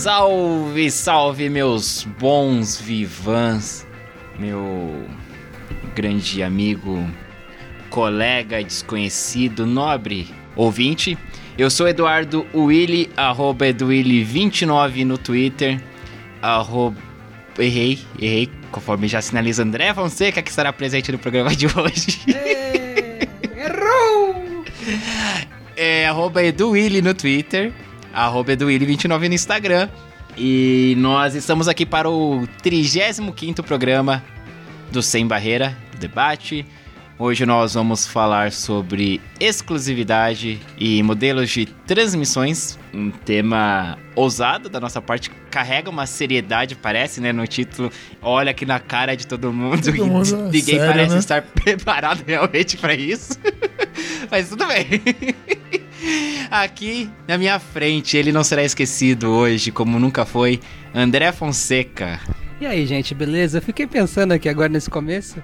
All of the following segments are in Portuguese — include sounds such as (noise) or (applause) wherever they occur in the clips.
Salve, salve, meus bons vivãs, meu grande amigo, colega desconhecido, nobre ouvinte. Eu sou Eduardo Willy, arroba Eduwilly29 no Twitter, arroba... Errei, errei, conforme já sinaliza André Fonseca, que estará presente no programa de hoje. Errou! É, arroba Eduwilly no Twitter, arroba Eduwilly29 no Instagram. E nós estamos aqui para o 35º programa do Sem Barreira, do debate. Hoje nós vamos falar sobre exclusividade e modelos de transmissões, um tema ousado da nossa parte, carrega uma seriedade, parece, né, no título. Olha aqui na cara de todo mundo, Todo mundo, (laughs) ninguém sério, parece né? estar (laughs) preparado realmente para isso. (laughs) Mas tudo bem. Aqui na minha frente, ele não será esquecido hoje, como nunca foi, André Fonseca. E aí, gente, beleza? Eu fiquei pensando aqui agora nesse começo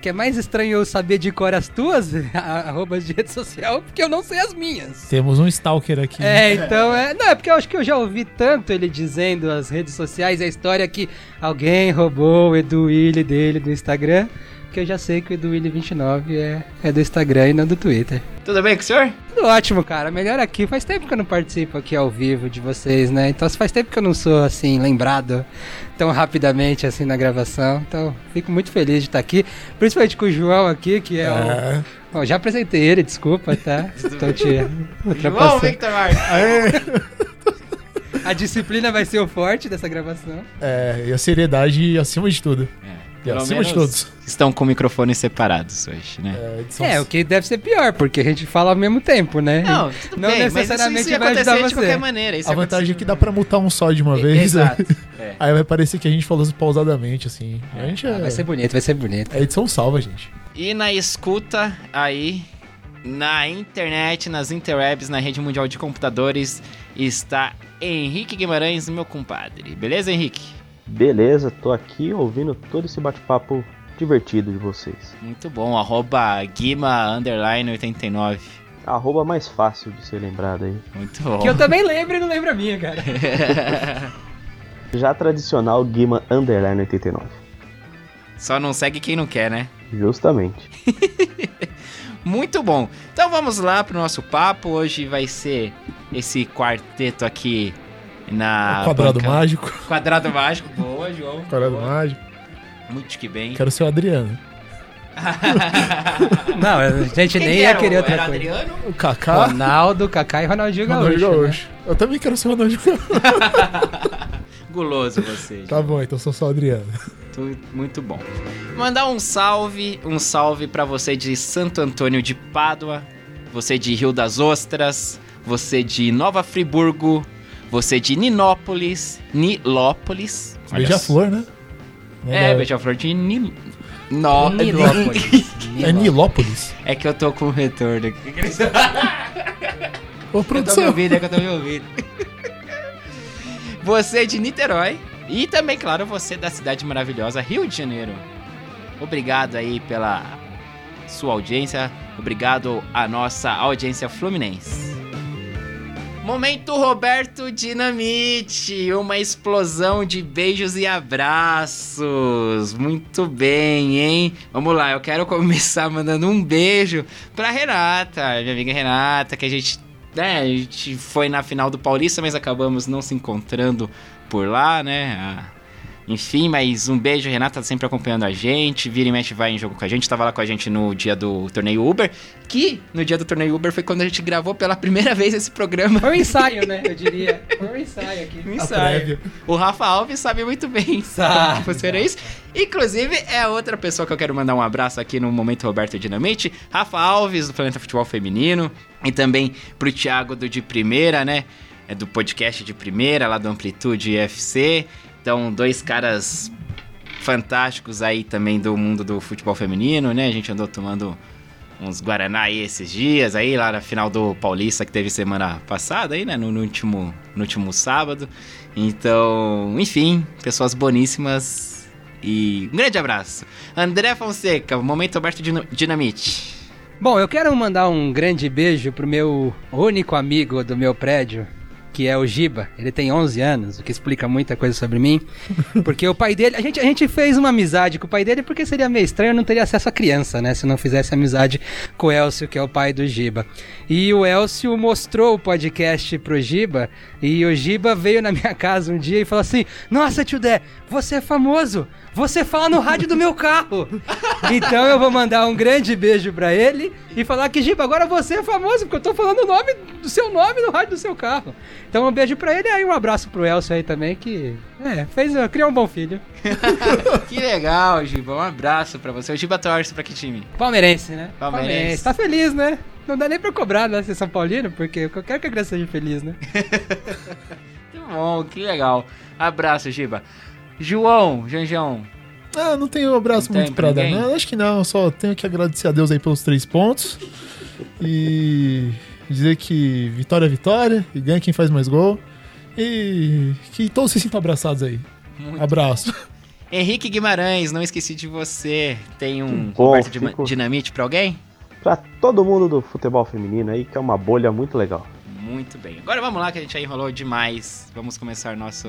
que é mais estranho eu saber de cor as tuas (laughs) arrobas de rede social, porque eu não sei as minhas. Temos um stalker aqui. É, então é. Não, é porque eu acho que eu já ouvi tanto ele dizendo as redes sociais, a história que alguém roubou o Edu Willy dele do Instagram, que eu já sei que o Edu Willy 29 é, é do Instagram e não do Twitter. Tudo bem com o senhor? Tudo ótimo, cara. Melhor aqui. Faz tempo que eu não participo aqui ao vivo de vocês, né? Então faz tempo que eu não sou assim lembrado tão rapidamente assim na gravação. Então fico muito feliz de estar aqui, principalmente com o João aqui, que é, o. É. Bom, já apresentei ele, desculpa, tá? (laughs) Tô te João. Victor Marques. A disciplina vai ser o forte dessa gravação. É, e a seriedade acima de tudo. E Pelo acima de todos. Estão com microfones separados hoje, né? É, É, o que deve ser pior, porque a gente fala ao mesmo tempo, né? Não, tudo Não bem, necessariamente mas isso, isso vai ajudar acontecer de qualquer maneira. Isso a vantagem é que dá pra mutar um só de uma de- (laughs) vez. Exato. É. (laughs) Aí vai parecer que a gente falou pausadamente, assim. A gente é. Ah, vai ser bonito, vai ser bonito. A edição salva, gente. E na escuta aí, na internet, nas interwebs, na rede mundial de computadores, está Henrique Guimarães, meu compadre. Beleza, Henrique? Beleza, tô aqui ouvindo todo esse bate-papo divertido de vocês. Muito bom. Arroba Guima underline 89. Arroba mais fácil de ser lembrado aí. Muito bom. Que eu também lembro e não lembro a minha, cara. (laughs) Já tradicional Guima Underline 89. Só não segue quem não quer, né? Justamente. (laughs) Muito bom. Então vamos lá pro nosso papo. Hoje vai ser esse quarteto aqui na. o quadrado banca- mágico. Quadrado mágico. Boa, João. Quadrado Boa. mágico. Muito que bem. Quero ser o Adriano. (laughs) Não, a gente Quem nem ia querer outra era coisa. Adriano? O Kaká. Ronaldo, Kaká e Ronaldinho Ronaldinho Gaúcho. né? Gaúcho. Eu também quero ser o Ronaldinho Gaúcho. (laughs) Guloso você. Tá bom, então sou só o Adriano. Muito bom. Mandar um salve, um salve pra você de Santo Antônio de Pádua, você de Rio das Ostras, você de Nova Friburgo, você de Ninópolis, Nilópolis. Beija-flor, né? Não É, dá- beija-flor de Ni... No... Nilópolis. É Nilópolis. É que eu tô com retorno aqui. Ô, Eu tô me produção. ouvindo, é que eu tô me ouvindo. Você de Niterói. E também, claro, você da cidade maravilhosa Rio de Janeiro. Obrigado aí pela sua audiência. Obrigado à nossa audiência fluminense. Momento Roberto Dinamite, uma explosão de beijos e abraços. Muito bem, hein? Vamos lá, eu quero começar (laughs) mandando um beijo pra Renata, minha amiga Renata, que a gente, né, a gente foi na final do Paulista, mas acabamos não se encontrando por lá, né? A- Enfim, mas um beijo, Renata, tá sempre acompanhando a gente. Vira e mexe vai em jogo com a gente. Tava lá com a gente no dia do torneio Uber. Que no dia do torneio Uber foi quando a gente gravou pela primeira (laughs) vez esse programa. Foi um ensaio, né? Eu diria. Foi um ensaio aqui. Um ensaio. O Rafa Alves sabe muito bem (laughs) Sabe. que funciona isso. Inclusive, é outra pessoa que eu quero mandar um abraço aqui no Momento Roberto Dinamite. Rafa Alves, do Planeta Futebol Feminino. E também pro Thiago do De Primeira, né? É do podcast De Primeira, lá do Amplitude FC. Então, dois caras fantásticos aí também do mundo do futebol feminino, né? A gente andou tomando uns Guaraná aí esses dias, aí lá na final do Paulista que teve semana passada aí, né? No, no último, no último sábado. Então, enfim, pessoas boníssimas e um grande abraço. André Fonseca, Momento Aberto Dino- Dinamite. Bom, eu quero mandar um grande beijo pro meu único amigo do meu prédio, que é o Giba. Ele tem 11 anos, o que explica muita coisa sobre mim. (laughs) Porque o pai dele, a gente, a gente fez uma amizade com o pai dele porque seria meio estranho eu não teria acesso à criança, né? Se não fizesse amizade com o Elcio, que é o pai do Giba. E o Elcio mostrou o podcast pro Giba e o Giba veio na minha casa um dia e falou assim: Nossa, tio Dé, você é famoso! Você fala no rádio do meu carro! (laughs) Então eu vou mandar um grande beijo pra ele e falar que, Giba, agora você é famoso, porque eu tô falando o nome do seu nome no rádio do seu carro. Então um beijo pra ele e aí um abraço pro Elcio aí também, que é, fez, criou um bom filho. (laughs) que legal, Giba. Um abraço pra você. O Giba torce pra que time? Palmeirense, né? Palmeirense. Tá feliz, né? Não dá nem pra cobrar, né, ser São Paulino, porque eu quero que a criança seja feliz, né? (laughs) Que bom, que legal. Abraço, Giba. João, Janjão. Ah, não tenho um abraço Não muito pra pra dar, ninguém? não. Acho que não. Só tenho que agradecer a Deus aí pelos três pontos. E dizer que vitória é vitória. E ganha quem faz mais gol. E que todos se sintam abraçados aí. Muito Abraço. Henrique Guimarães, não esqueci de você. Tem um bom, Dima- fico- Dinamite pra alguém? Pra todo mundo do futebol feminino aí, que é uma bolha muito legal. Muito bem. Agora vamos lá que a gente já enrolou demais. Vamos começar nosso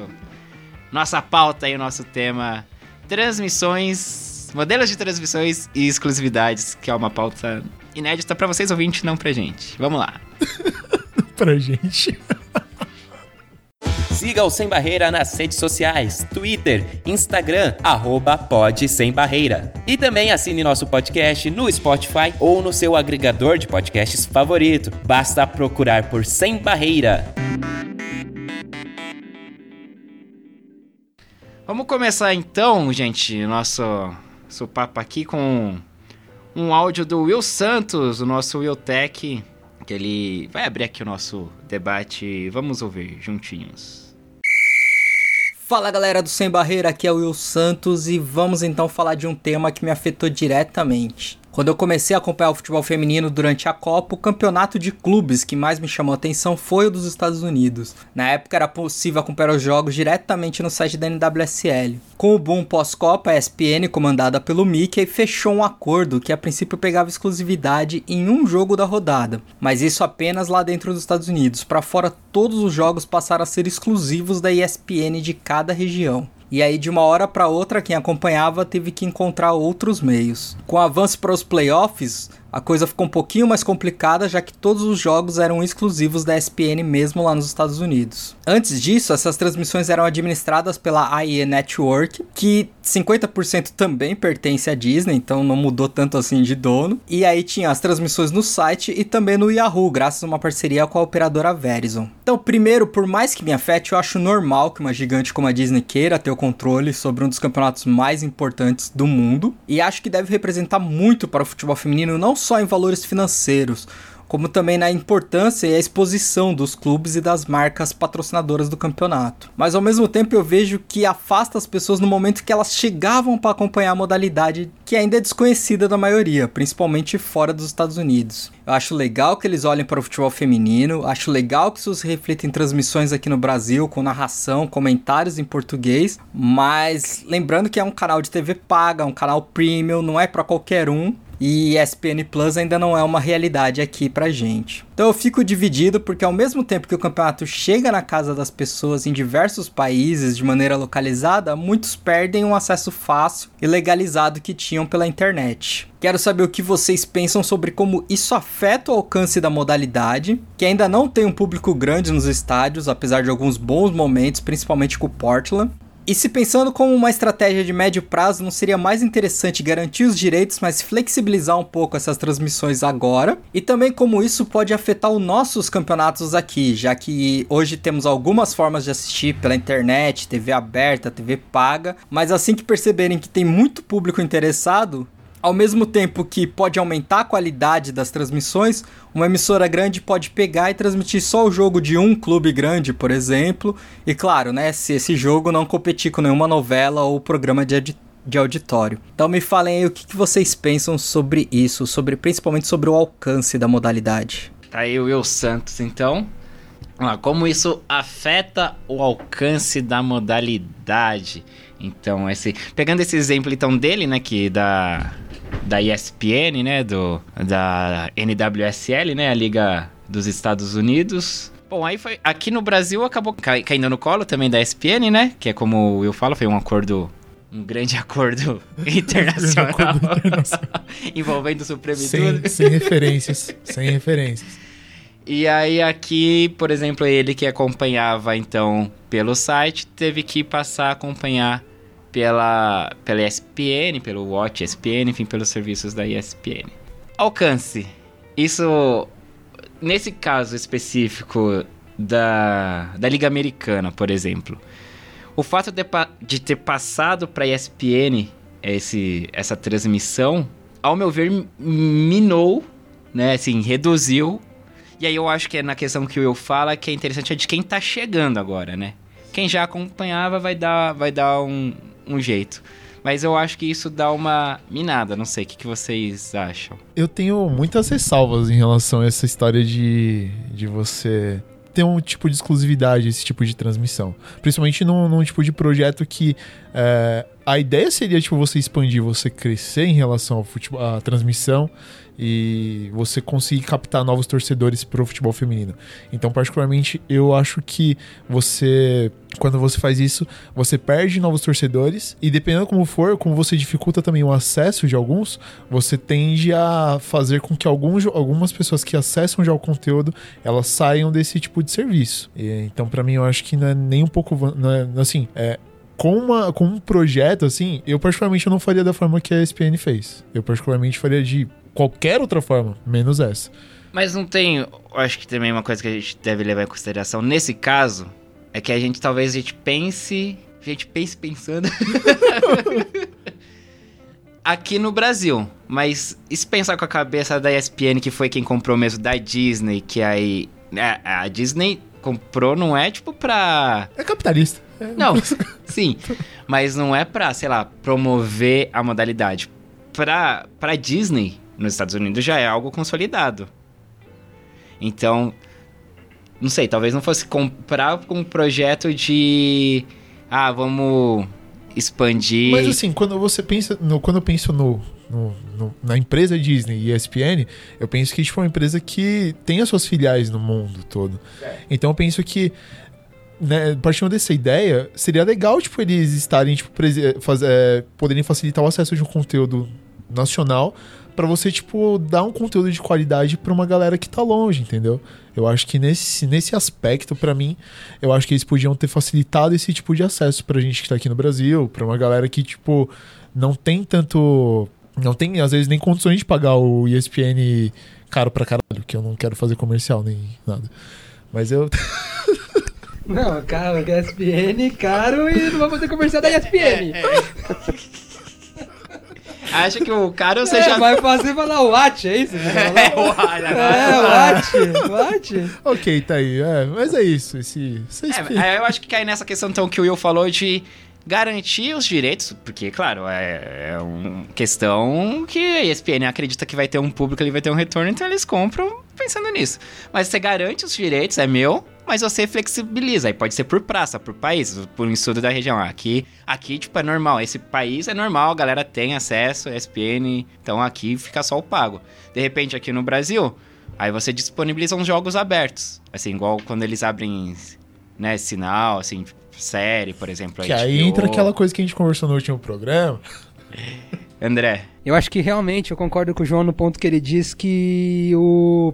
nossa pauta aí, o nosso tema transmissões, modelos de transmissões e exclusividades, que é uma pauta inédita pra vocês ouvintes, não pra gente. Vamos lá. (laughs) pra gente. (laughs) Siga o Sem Barreira nas redes sociais, Twitter, Instagram, arroba Pod Sem Barreira. E também assine nosso podcast no Spotify ou no seu agregador de podcasts favorito. Basta procurar por Sem Barreira. Vamos começar então, gente, nosso, nosso papo aqui com um áudio do Will Santos, o nosso Will Tech, que ele vai abrir aqui o nosso debate. Vamos ouvir juntinhos. Fala galera do Sem Barreira, aqui é o Will Santos e vamos então falar de um tema que me afetou diretamente. Quando eu comecei a acompanhar o futebol feminino durante a Copa, o campeonato de clubes que mais me chamou a atenção foi o dos Estados Unidos. Na época era possível acompanhar os jogos diretamente no site da NWSL. Com o boom pós-Copa, a ESPN, comandada pelo Mickey, fechou um acordo que a princípio pegava exclusividade em um jogo da rodada, mas isso apenas lá dentro dos Estados Unidos. Para fora, todos os jogos passaram a ser exclusivos da ESPN de cada região. E aí, de uma hora para outra, quem acompanhava teve que encontrar outros meios. Com o avanço para os playoffs, a coisa ficou um pouquinho mais complicada, já que todos os jogos eram exclusivos da ESPN mesmo lá nos Estados Unidos. Antes disso, essas transmissões eram administradas pela AE Network, que 50% também pertence à Disney, então não mudou tanto assim de dono. E aí tinha as transmissões no site e também no Yahoo, graças a uma parceria com a operadora Verizon. Então, primeiro, por mais que me afete, eu acho normal que uma gigante como a Disney queira ter o controle sobre um dos campeonatos mais importantes do mundo, e acho que deve representar muito para o futebol feminino, não só em valores financeiros, como também na importância e a exposição dos clubes e das marcas patrocinadoras do campeonato. Mas ao mesmo tempo eu vejo que afasta as pessoas no momento que elas chegavam para acompanhar a modalidade que ainda é desconhecida da maioria, principalmente fora dos Estados Unidos. Eu acho legal que eles olhem para o futebol feminino, acho legal que isso se reflita em transmissões aqui no Brasil, com narração, comentários em português, mas lembrando que é um canal de TV paga, um canal premium, não é para qualquer um. E ESPN Plus ainda não é uma realidade aqui pra gente. Então eu fico dividido porque ao mesmo tempo que o campeonato chega na casa das pessoas em diversos países de maneira localizada, muitos perdem um acesso fácil e legalizado que tinham pela internet. Quero saber o que vocês pensam sobre como isso afeta o alcance da modalidade, que ainda não tem um público grande nos estádios, apesar de alguns bons momentos, principalmente com o Portland. E se pensando como uma estratégia de médio prazo, não seria mais interessante garantir os direitos, mas flexibilizar um pouco essas transmissões agora? E também como isso pode afetar os nossos campeonatos aqui, já que hoje temos algumas formas de assistir pela internet, TV aberta, TV paga, mas assim que perceberem que tem muito público interessado, ao mesmo tempo que pode aumentar a qualidade das transmissões, uma emissora grande pode pegar e transmitir só o jogo de um clube grande, por exemplo. E claro, né, se esse jogo não competir com nenhuma novela ou programa de, de auditório. Então me falem aí o que, que vocês pensam sobre isso, sobre principalmente sobre o alcance da modalidade. Tá aí o Will Santos, então. Como isso afeta o alcance da modalidade? Então, esse, pegando esse exemplo então dele, né, que da da ESPN, né, do da NWSL, né, a Liga dos Estados Unidos. Bom, aí foi aqui no Brasil acabou ca caindo no colo também da ESPN, né, que é como o Will fala, foi um acordo um grande (laughs) acordo (laughs) internacional, acordo internacional. (laughs) envolvendo o Supremo sem. Sem referências, sem referências. E aí aqui, por exemplo, ele que acompanhava então pelo site, teve que passar a acompanhar pela, pela ESPN, pelo Watch ESPN, enfim, pelos serviços da ESPN. Alcance. Isso, nesse caso específico da, da Liga Americana, por exemplo, o fato de, de ter passado para a ESPN esse, essa transmissão, ao meu ver, minou, né, assim, reduziu. E aí eu acho que é na questão que o Will fala que é interessante é de quem tá chegando agora, né? Quem já acompanhava vai dar, vai dar um, um jeito. Mas eu acho que isso dá uma minada, não sei, o que, que vocês acham? Eu tenho muitas ressalvas em relação a essa história de, de você ter um tipo de exclusividade, esse tipo de transmissão. Principalmente num, num tipo de projeto que é, a ideia seria tipo, você expandir, você crescer em relação ao futebol, à transmissão e você conseguir captar novos torcedores para o futebol feminino. Então, particularmente, eu acho que você, quando você faz isso, você perde novos torcedores e dependendo como for, como você dificulta também o acesso de alguns, você tende a fazer com que alguns, algumas pessoas que acessam já o conteúdo, elas saiam desse tipo de serviço. E, então, para mim, eu acho que não é nem um pouco, não é, assim, é com, uma, com um projeto assim, eu particularmente não faria da forma que a ESPN fez. Eu particularmente faria de qualquer outra forma, menos essa. Mas não tem, acho que também uma coisa que a gente deve levar em consideração nesse caso é que a gente talvez a gente pense, a gente pense pensando (laughs) aqui no Brasil, mas e se pensar com a cabeça da ESPN que foi quem comprou mesmo da Disney, que aí né, a Disney comprou não é tipo pra É capitalista. Não, (laughs) sim, mas não é pra, sei lá, promover a modalidade. Pra, pra Disney, nos Estados Unidos já é algo consolidado. Então, não sei, talvez não fosse comprar com um projeto de ah, vamos expandir. Mas assim, quando você pensa, no, quando eu penso no, no, no, na empresa Disney e ESPN, eu penso que tipo, é uma empresa que tem as suas filiais no mundo todo. É. Então eu penso que né, partindo dessa ideia, seria legal tipo eles estarem tipo fazer, é, poderem facilitar o acesso de um conteúdo nacional para você, tipo, dar um conteúdo de qualidade para uma galera que tá longe, entendeu? Eu acho que nesse, nesse aspecto, para mim, eu acho que eles podiam ter facilitado esse tipo de acesso pra gente que tá aqui no Brasil, pra uma galera que, tipo, não tem tanto. Não tem, às vezes, nem condições de pagar o ESPN caro pra caralho, que eu não quero fazer comercial nem nada. Mas eu. (laughs) Não, calma, ESPN caro e não vai fazer comercial da ESPN. É, é. Acha que o cara você é, já. Vai fazer falar Watch, é isso? É, Watch. É. Watch. ok, tá aí. É, mas é isso. Esse, é, eu acho que cai nessa questão então que o Will falou de garantir os direitos, porque, claro, é, é uma questão que a ESPN acredita que vai ter um público, ele vai ter um retorno, então eles compram pensando nisso. Mas você garante os direitos, é meu, mas você flexibiliza. Aí pode ser por praça, por país, por um estudo da região. Aqui, aqui tipo, é normal. Esse país é normal, a galera tem acesso ESPN, então aqui fica só o pago. De repente, aqui no Brasil, aí você disponibiliza uns jogos abertos. Assim, igual quando eles abrem, né, sinal, assim, série, por exemplo. Que aí entra aquela coisa que a gente conversou no último programa. (laughs) André. Eu acho que realmente eu concordo com o João no ponto que ele diz que o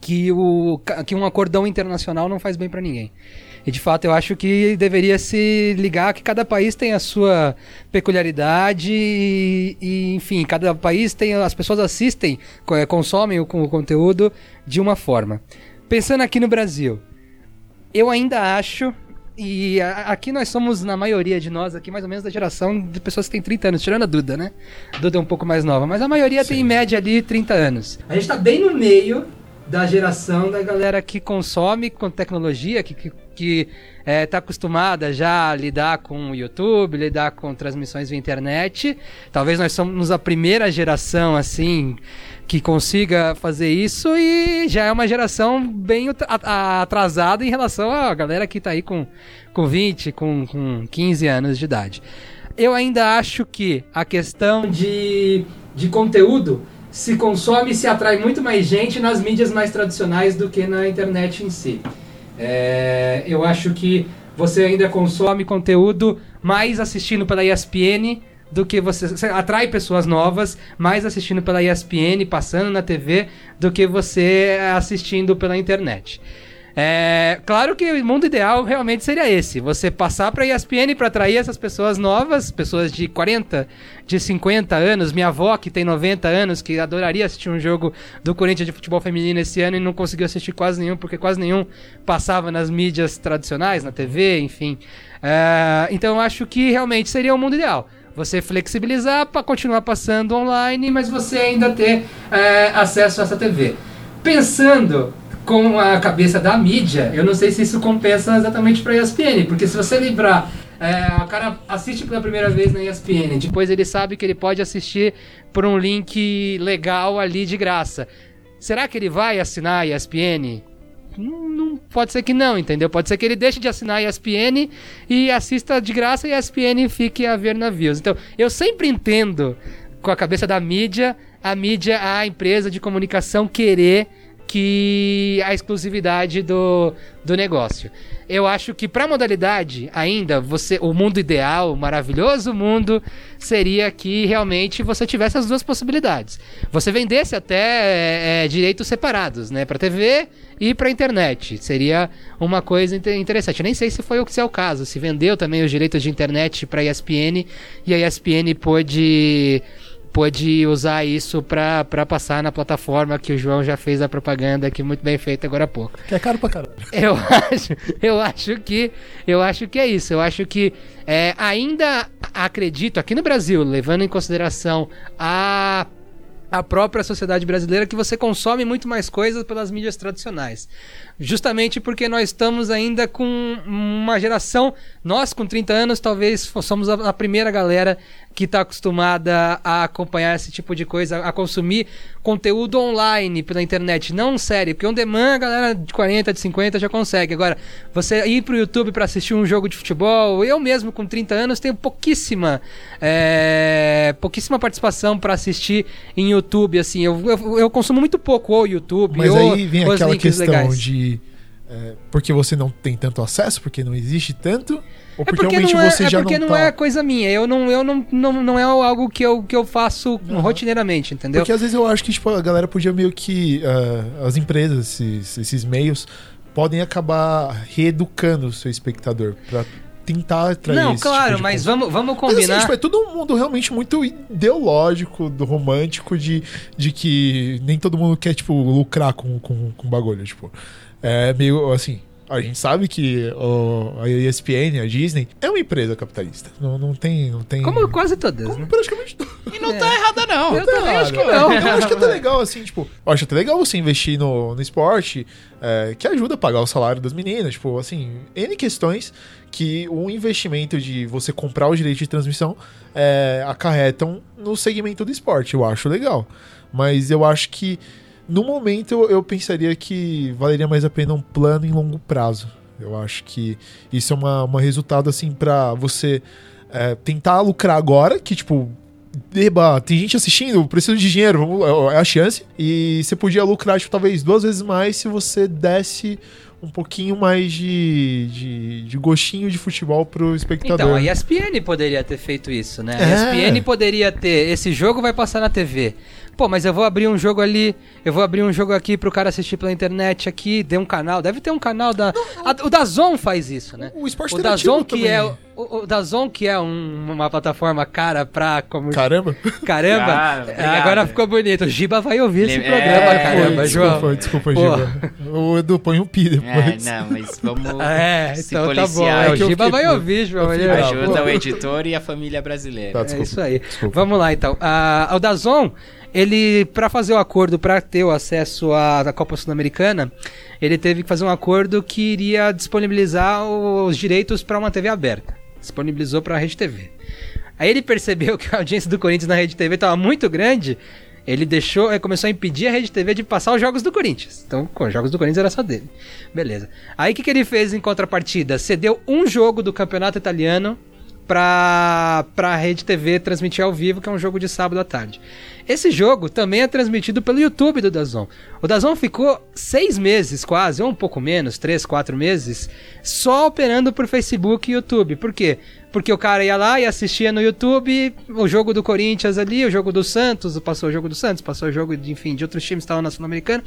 que, o, que um acordão internacional não faz bem para ninguém. E de fato eu acho que deveria se ligar que cada país tem a sua peculiaridade e, e enfim, cada país tem. As pessoas assistem, co- consomem o, o conteúdo de uma forma. Pensando aqui no Brasil, eu ainda acho. E a- aqui nós somos, na maioria de nós, aqui mais ou menos da geração de pessoas que têm 30 anos, tirando a Duda, né? A Duda é um pouco mais nova, mas a maioria tem em média ali 30 anos. A gente tá bem no meio da geração da galera que consome com tecnologia, que, que, que é, tá acostumada já a lidar com o YouTube, lidar com transmissões via internet. Talvez nós somos a primeira geração, assim, que consiga fazer isso e já é uma geração bem atrasada em relação à galera que tá aí com, com 20, com, com 15 anos de idade. Eu ainda acho que a questão de, de conteúdo se consome e se atrai muito mais gente nas mídias mais tradicionais do que na internet em si. É, eu acho que você ainda consome conteúdo mais assistindo pela ESPN do que você, você atrai pessoas novas mais assistindo pela ESPN, passando na TV, do que você assistindo pela internet. É, claro que o mundo ideal realmente seria esse: você passar para ESPN para atrair essas pessoas novas, pessoas de 40, de 50 anos. Minha avó, que tem 90 anos, que adoraria assistir um jogo do Corinthians de futebol feminino esse ano e não conseguiu assistir quase nenhum, porque quase nenhum passava nas mídias tradicionais, na TV, enfim. É, então eu acho que realmente seria o mundo ideal. Você flexibilizar para continuar passando online, mas você ainda ter é, acesso a essa TV. Pensando com a cabeça da mídia, eu não sei se isso compensa exatamente para ESPN, porque se você lembrar, é, o cara assiste pela primeira vez na ESPN, depois ele sabe que ele pode assistir por um link legal ali de graça. Será que ele vai assinar a ESPN? Não, não- pode ser que não, entendeu? Pode ser que ele deixe de assinar a ESPN e assista de graça e a ESPN fique a ver navios. Então, eu sempre entendo com a cabeça da mídia, a mídia, a empresa de comunicação querer que a exclusividade do, do negócio. Eu acho que para modalidade ainda você o mundo ideal, o maravilhoso mundo seria que realmente você tivesse as duas possibilidades. Você vendesse até é, é, direitos separados, né, para TV e para internet. Seria uma coisa inte- interessante. Eu nem sei se foi o que é o caso, se vendeu também os direitos de internet para ESPN e a ESPN pôde pôde usar isso pra pra passar na plataforma que o João já fez a propaganda aqui muito bem feita agora há pouco. Que é caro pra caralho. (laughs) Eu acho, eu acho que eu acho que é isso. Eu acho que é, ainda acredito aqui no Brasil, levando em consideração a a própria sociedade brasileira que você consome muito mais coisas pelas mídias tradicionais. Justamente porque nós estamos ainda com uma geração, nós com 30 anos, talvez somos a primeira galera que está acostumada a acompanhar esse tipo de coisa, a consumir conteúdo online pela internet, não série, porque on demand a galera de 40, de 50 já consegue. Agora, você ir pro YouTube para assistir um jogo de futebol, eu mesmo com 30 anos tenho pouquíssima é, pouquíssima participação para assistir em YouTube, assim, eu, eu, eu consumo muito pouco o YouTube, Mas ou aí vem aquela questão legais. de. É, porque você não tem tanto acesso, porque não existe tanto, ou É porque, porque realmente não é, você é já porque não não, tá. é coisa minha. Eu não, eu não, não, não é algo que eu, que eu faço rotineiramente, entendeu? Porque às vezes eu acho que tipo, a galera podia meio que. ah, as empresas, esses, esses meios, podem acabar reeducando o seu espectador pra tentar atrair não, esse claro, tipo mas vamos, vamos Mas, assim, combinar. tipo, é todo mundo realmente muito ideológico, do romântico, de, de que nem todo mundo quer, tipo, lucrar com, com, com bagulho, tipo. É meio assim. A gente sabe que o, a ESPN, a Disney, é uma empresa capitalista. Não, não tem. Não tem Como quase todas, como né? praticamente tudo. (laughs) E não tá errada, não. Eu também acho que não. Eu acho que é até legal, assim, tipo, eu acho até legal você investir no, no esporte, é, que ajuda a pagar o salário das meninas, tipo, assim, N questões que o investimento de você comprar o direito de transmissão é, acarretam no segmento do esporte. Eu acho legal. Mas eu acho que, no momento, eu, eu pensaria que valeria mais a pena um plano em longo prazo. Eu acho que isso é uma, uma resultado, assim, pra você é, tentar lucrar agora, que, tipo, Eba, tem gente assistindo, preciso de dinheiro, vamos, é a chance. E você podia lucrar, tipo, talvez duas vezes mais se você desse um pouquinho mais de, de, de gostinho de futebol pro espectador. Então, a ESPN poderia ter feito isso, né? É. A ESPN poderia ter, esse jogo vai passar na TV. Pô, mas eu vou abrir um jogo ali, eu vou abrir um jogo aqui pro cara assistir pela internet aqui, tem um canal, deve ter um canal da... a- o Dazon faz isso, né? O esporte O Dazon que também. é... O, o Dazon que é um- uma plataforma cara pra... Como, Caramba. Caramba, Ah, obrigado. agora ficou bonito. O Giba vai ouvir esse É, programa, é, caramba, Pô, João. desculpa, desculpa, Pô. Giba. O Edu põe um pi É, depois. não, mas vamos (laughs) É, se então tá bom. policiar. É, É o Giba fiquei vai ouvir, João. Ele-. Ajuda o editor e a família brasileira. Tá, É desculpa. isso aí. Desculpa. Vamos lá então. Ah, o Dazon, ele para fazer o acordo para ter o acesso à, à Copa Sul-Americana, ele teve que fazer um acordo que iria disponibilizar os direitos para uma TV aberta. Disponibilizou para a Rede TV. Aí ele percebeu (laughs) que a audiência do Corinthians na Rede TV estava muito grande. Ele deixou, começou a impedir a Rede TV de passar os jogos do Corinthians. Então, os jogos do Corinthians era só dele. Beleza. Aí o que, que ele fez em contrapartida? Cedeu um jogo do Campeonato Italiano pra, pra Rede TV transmitir ao vivo, que é um jogo de sábado à tarde. Esse jogo também é transmitido pelo YouTube do Dazon. O Dazon ficou seis meses quase, ou um pouco menos, três, quatro meses, só operando por Facebook e YouTube. Por quê? Porque o cara ia lá e assistia no YouTube o jogo do Corinthians ali, o jogo do Santos, passou o jogo do Santos, passou o jogo, de, enfim, de outros times que estavam na Sul-Americana.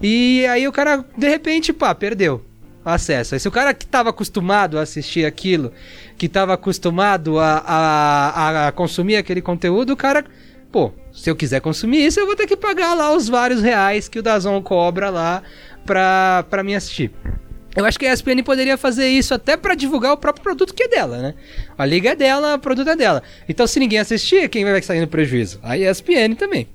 E aí o cara, de repente, pá, perdeu acesso. Aí se o cara que estava acostumado a assistir aquilo, que estava acostumado a, a, a consumir aquele conteúdo, o cara, pô, se eu quiser consumir isso, eu vou ter que pagar lá os vários reais que o Dazon cobra lá pra, pra mim assistir. Eu acho que a ESPN poderia fazer isso até pra divulgar o próprio produto que é dela, né? A liga é dela, o produto é dela. Então, se ninguém assistir, quem vai sair no prejuízo? A ESPN também.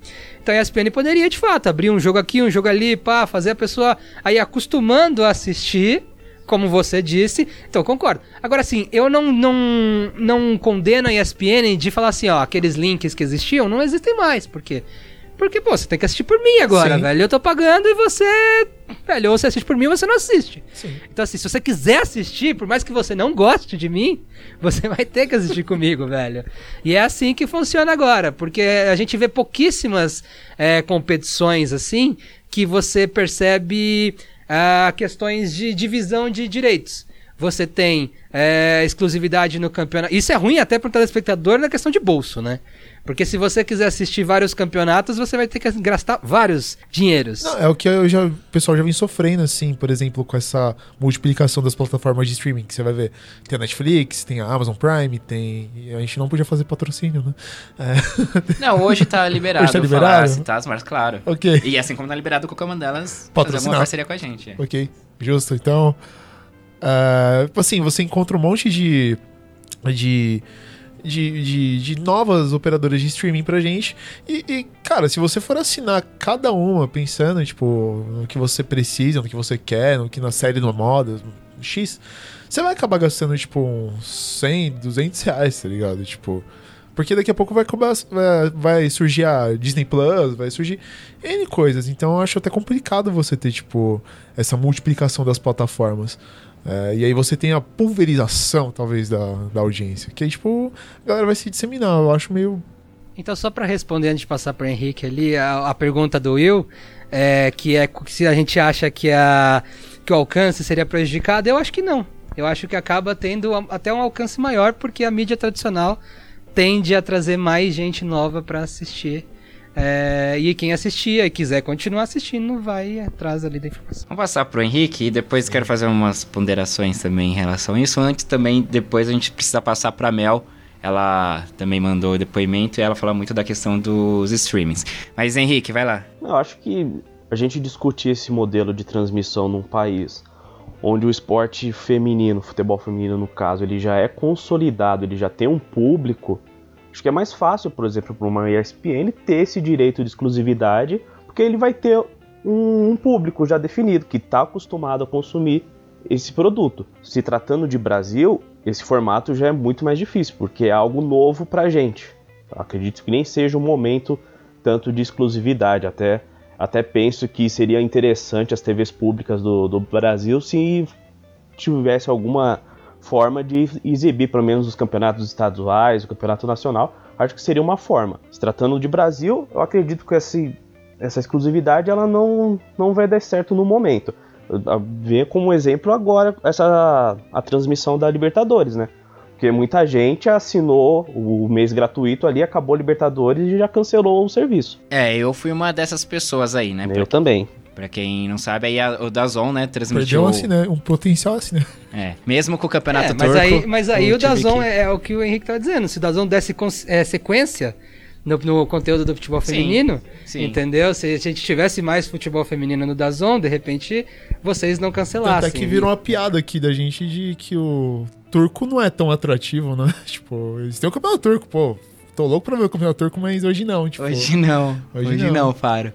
Então, a ESPN poderia, de fato, abrir um jogo aqui, um jogo ali, pá, fazer a pessoa aí acostumando a assistir, como você disse. Então, concordo. Agora, assim, eu não, não, não condeno a ESPN de falar assim, ó, aqueles links que existiam não existem mais, porque... Porque, pô, você tem que assistir por mim agora, Sim. velho. Eu tô pagando e você. Velho, ou você assiste por mim ou você não assiste. Sim. Então, assim, se você quiser assistir, por mais que você não goste de mim, (laughs) você vai ter que assistir comigo, (laughs) velho. E é assim que funciona agora, porque a gente vê pouquíssimas é, competições assim que você percebe ah, questões de divisão de direitos. Você tem é, exclusividade no campeonato. Isso é ruim até para o telespectador na questão de bolso, né? Porque se você quiser assistir vários campeonatos, você vai ter que gastar vários dinheiros. Não, é o que eu já, o pessoal já vem sofrendo, assim, por exemplo, com essa multiplicação das plataformas de streaming que você vai ver. Tem a Netflix, tem a Amazon Prime, tem. A gente não podia fazer patrocínio, né? É. (laughs) Não, hoje tá liberado. Hoje tá falar, liberado? citar as marcas, claro. Ok. E assim como tá liberado qualquer uma delas, fazer Patrocinar. alguma parceria com a gente. Ok, justo. Então, ah, assim, você encontra um monte de, de, de, de, de novas operadoras de streaming pra gente. E, e, cara, se você for assinar cada uma pensando, tipo, no que você precisa, no que você quer, no que na série do moda, X, você vai acabar gastando, tipo, uns 100, 200 reais, tá ligado? Tipo... Porque daqui a pouco vai, começar- vai surgir a Disney Plus, vai surgir N coisas. Então eu acho até complicado você ter, tipo, essa multiplicação das plataformas. É, e aí você tem a pulverização, talvez, da, da audiência. Que aí, tipo, a galera vai se disseminar. Eu acho meio. Então, só para responder antes de passar para Henrique ali, a, a pergunta do Will, é, que é se a gente acha que, a, que o alcance seria prejudicado, eu acho que não. Eu acho que acaba tendo até um alcance maior, porque a mídia tradicional tende a trazer mais gente nova para assistir. É, e quem assistia e quiser continuar assistindo, vai atrás ali da informação. Vamos passar pro Henrique e depois quero fazer umas ponderações também em relação a isso. Antes também, depois a gente precisa passar pra Mel. Ela também mandou depoimento e ela fala muito da questão dos streamings. Mas Henrique, vai lá. Eu acho que a gente discutir esse modelo de transmissão num país onde o esporte feminino, futebol feminino no caso, ele já é consolidado, ele já tem um público, acho que é mais fácil, por exemplo, para uma ESPN ter esse direito de exclusividade, porque ele vai ter um, um público já definido que está acostumado a consumir esse produto. Se tratando de Brasil, esse formato já é muito mais difícil, porque é algo novo para a gente. Acredito que nem seja um momento tanto de exclusividade, até até penso que seria interessante as TVs públicas do, do Brasil se tivesse alguma forma de exibir pelo menos os campeonatos estaduais, o campeonato nacional. Acho que seria uma forma. Se tratando de Brasil, eu acredito que esse, essa exclusividade ela não, não vai dar certo no momento. Ver como exemplo agora essa a transmissão da Libertadores, né? Porque muita gente assinou o mês gratuito ali, acabou a Libertadores e já cancelou o serviço. É, eu fui uma dessas pessoas aí, né? Eu Pra, também. Pra quem não sabe, aí a, o Dazon, né, transmitiu... Perdeu assim, né? Um potencial assim, né? É, mesmo com o campeonato É, mas turco... aí, mas aí o Dazon que- é, é o que o Henrique tá dizendo. Se o Dazon desse é, sequência no, no conteúdo do futebol Sim, feminino, sim. entendeu? Se a gente tivesse mais futebol feminino no Dazon, de repente vocês não Tanto cancelassem. é que virou uma piada aqui da gente de que o turco não é tão atrativo, né? (laughs) Tipo, eles têm o campeonato turco, pô. Tô louco pra ver o campeonato turco, mas hoje não. Tipo, Hoje não. Hoje, Hoje não. não, Faro.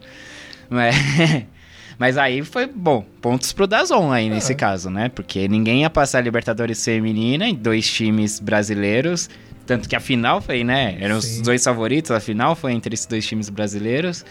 Mas, (laughs) mas aí foi, bom, pontos pro Dazon aí É. nesse caso, né? Porque ninguém ia passar a Libertadores feminina em dois times brasileiros. Tanto que a final foi, né? Eram os Sim. dois favoritos, a final foi entre esses dois times brasileiros.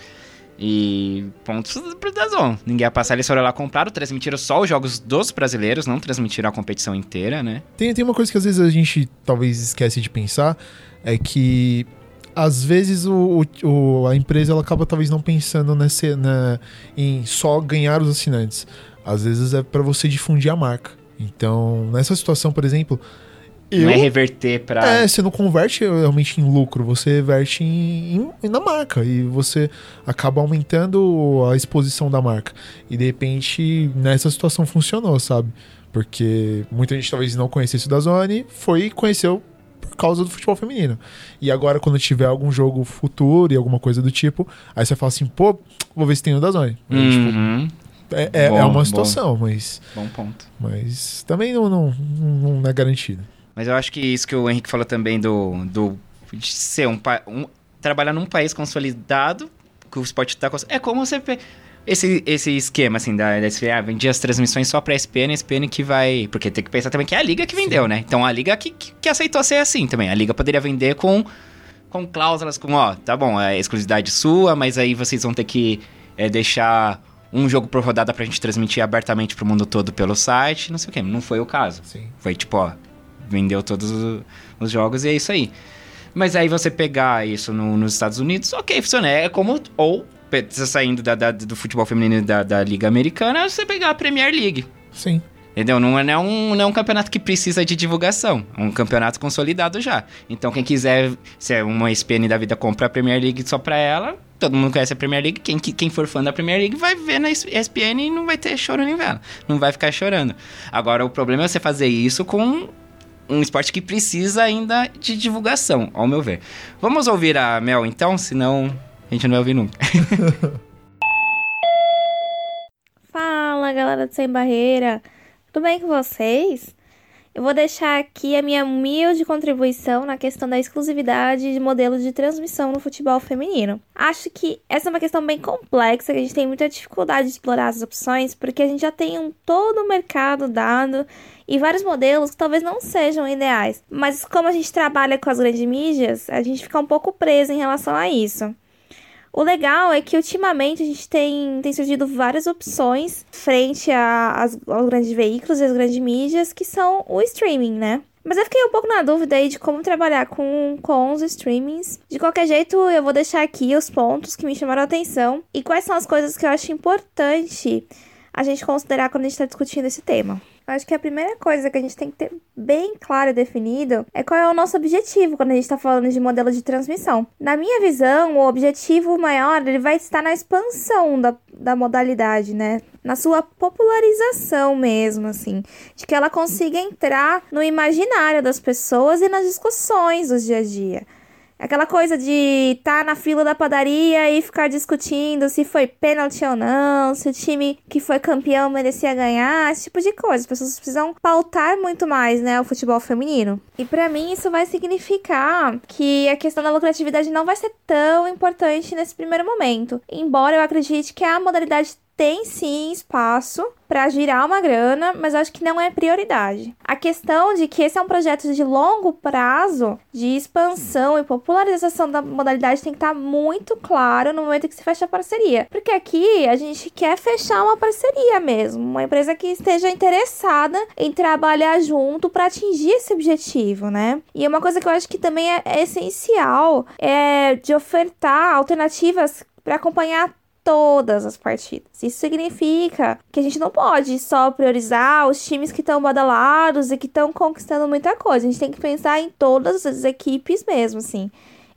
E pontos pro Dazon. Ninguém ia passar, eles foram lá compraram, transmitiram só os jogos dos brasileiros, não transmitiram a competição inteira, né? Tem, tem uma coisa que às vezes a gente talvez esquece de pensar, é que às vezes o, o- a empresa ela acaba talvez não pensando nesse, na, em só ganhar os assinantes. Às vezes é pra você difundir a marca. Então, nessa situação, por exemplo, eu, Não é reverter pra. é, você não converte realmente em lucro, você reverte em, em- na marca e você acaba aumentando a exposição da marca. E de repente, nessa situação funcionou, sabe? Porque muita gente talvez não conhecesse o da Zone, foi e conheceu causa do futebol feminino. E agora, quando tiver algum jogo futuro e alguma coisa do tipo, aí você fala assim, pô, vou ver se tem o da Zone. Aí, tipo, Uhum. é, é, Bom, é bom. uma situação, mas, Bom ponto. mas também não, não, não é garantido. Mas eu acho que isso que o Henrique falou também do, do de ser um, pa- um trabalhar num país consolidado, que o esporte tá cons- é como você pe- esse esse esquema assim da, da ah, vendia as transmissões só pra SPN, a SPN que vai, porque tem que pensar também que é a liga que vendeu, né? Então a liga que, que, que aceitou ser assim também. A liga poderia vender com com cláusulas com, ó, tá bom, é exclusividade sua, mas aí vocês vão ter que é, deixar um jogo por rodada pra gente transmitir abertamente pro mundo todo pelo site, não sei o quê. Não foi o caso. Sim. Foi tipo, ó, vendeu todos os jogos e é isso aí. Mas aí você pegar isso no- nos Estados Unidos, ok, funciona. É como. Ou, saindo da- da- do futebol feminino da, da Liga Americana, você pegar a Premier League. Sim. Entendeu? Não é, não, é um, não é um campeonato que precisa de divulgação. É um campeonato consolidado já. Então, quem quiser, se é uma SPN da vida, compra a Premier League só pra ela. Todo mundo conhece a Premier League. Quem, que- quem for fã da Premier League vai ver na ESPN e não vai ter choro em vela. Não vai ficar chorando. Agora, o problema é você fazer isso com um esporte que precisa ainda de divulgação, ao meu ver. Vamos ouvir a Mel, então? Senão, a gente não vai ouvir nunca. (laughs) Fala, galera do Sem Barreira. Tudo bem com vocês? Eu vou deixar aqui a minha humilde contribuição na questão da exclusividade de modelos de transmissão no futebol feminino. Acho que essa é uma questão bem complexa, que a gente tem muita dificuldade de explorar as opções, porque a gente já tem um todo o mercado dado e vários modelos que talvez não sejam ideais. Mas como a gente trabalha com as grandes mídias, a gente fica um pouco preso em relação a isso. O legal é que ultimamente a gente tem, tem surgido várias opções frente a- às- aos grandes veículos e às grandes mídias, que são o streaming, né? Mas eu fiquei um pouco na dúvida aí de como trabalhar com, com os streamings. De qualquer jeito, eu vou deixar aqui os pontos que me chamaram a atenção e quais são as coisas que eu acho importante a gente considerar quando a gente está discutindo esse tema. Eu acho que a primeira coisa que a gente tem que ter bem claro e definido é qual é o nosso objetivo quando a gente está falando de modelo de transmissão. Na minha visão, o objetivo maior ele vai estar na expansão da, da modalidade, né? Na sua popularização mesmo, assim. De que ela consiga entrar no imaginário das pessoas e nas discussões do dia a dia. Aquela coisa de estar na fila da padaria e ficar discutindo se foi pênalti ou não, se o time que foi campeão merecia ganhar, esse tipo de coisa. As pessoas precisam pautar muito mais, né, o futebol feminino. E pra mim isso vai significar que a questão da lucratividade não vai ser tão importante nesse primeiro momento. Embora eu acredite que a modalidade tem sim espaço para girar uma grana, mas acho que não é prioridade. A questão de que esse é um projeto de longo prazo, de expansão e popularização da modalidade tem que estar muito claro no momento que se fecha a parceria. Porque aqui a gente quer fechar uma parceria mesmo, uma empresa que esteja interessada em trabalhar junto para atingir esse objetivo, né? E uma coisa que eu acho que também é, é essencial é de ofertar alternativas para acompanhar todas as partidas. Isso significa que a gente não pode só priorizar os times que estão badalados e que estão conquistando muita coisa. A gente tem que pensar em todas as equipes mesmo, assim.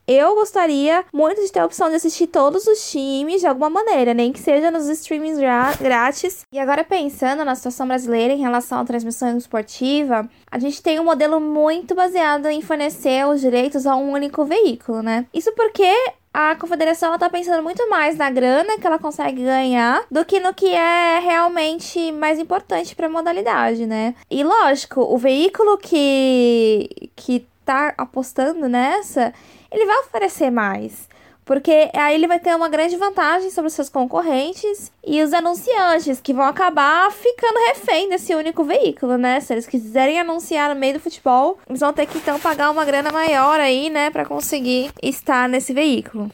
Eu gostaria muito de ter a opção de assistir todos os times de alguma maneira, nem que seja nos streamings grátis. E agora pensando na situação brasileira em relação à transmissão esportiva, a gente tem um modelo muito baseado em fornecer os direitos a um único veículo, né? Isso porque a confederação ela tá pensando muito mais na grana que ela consegue ganhar do que no que é realmente mais importante para a modalidade, né? E lógico, o veículo que que tá apostando nessa, ele vai oferecer mais. Porque aí ele vai ter uma grande vantagem sobre os seus concorrentes e os anunciantes, que vão acabar ficando refém desse único veículo, né? Se eles quiserem anunciar no meio do futebol, eles vão ter que então pagar uma grana maior aí, né, para conseguir estar nesse veículo.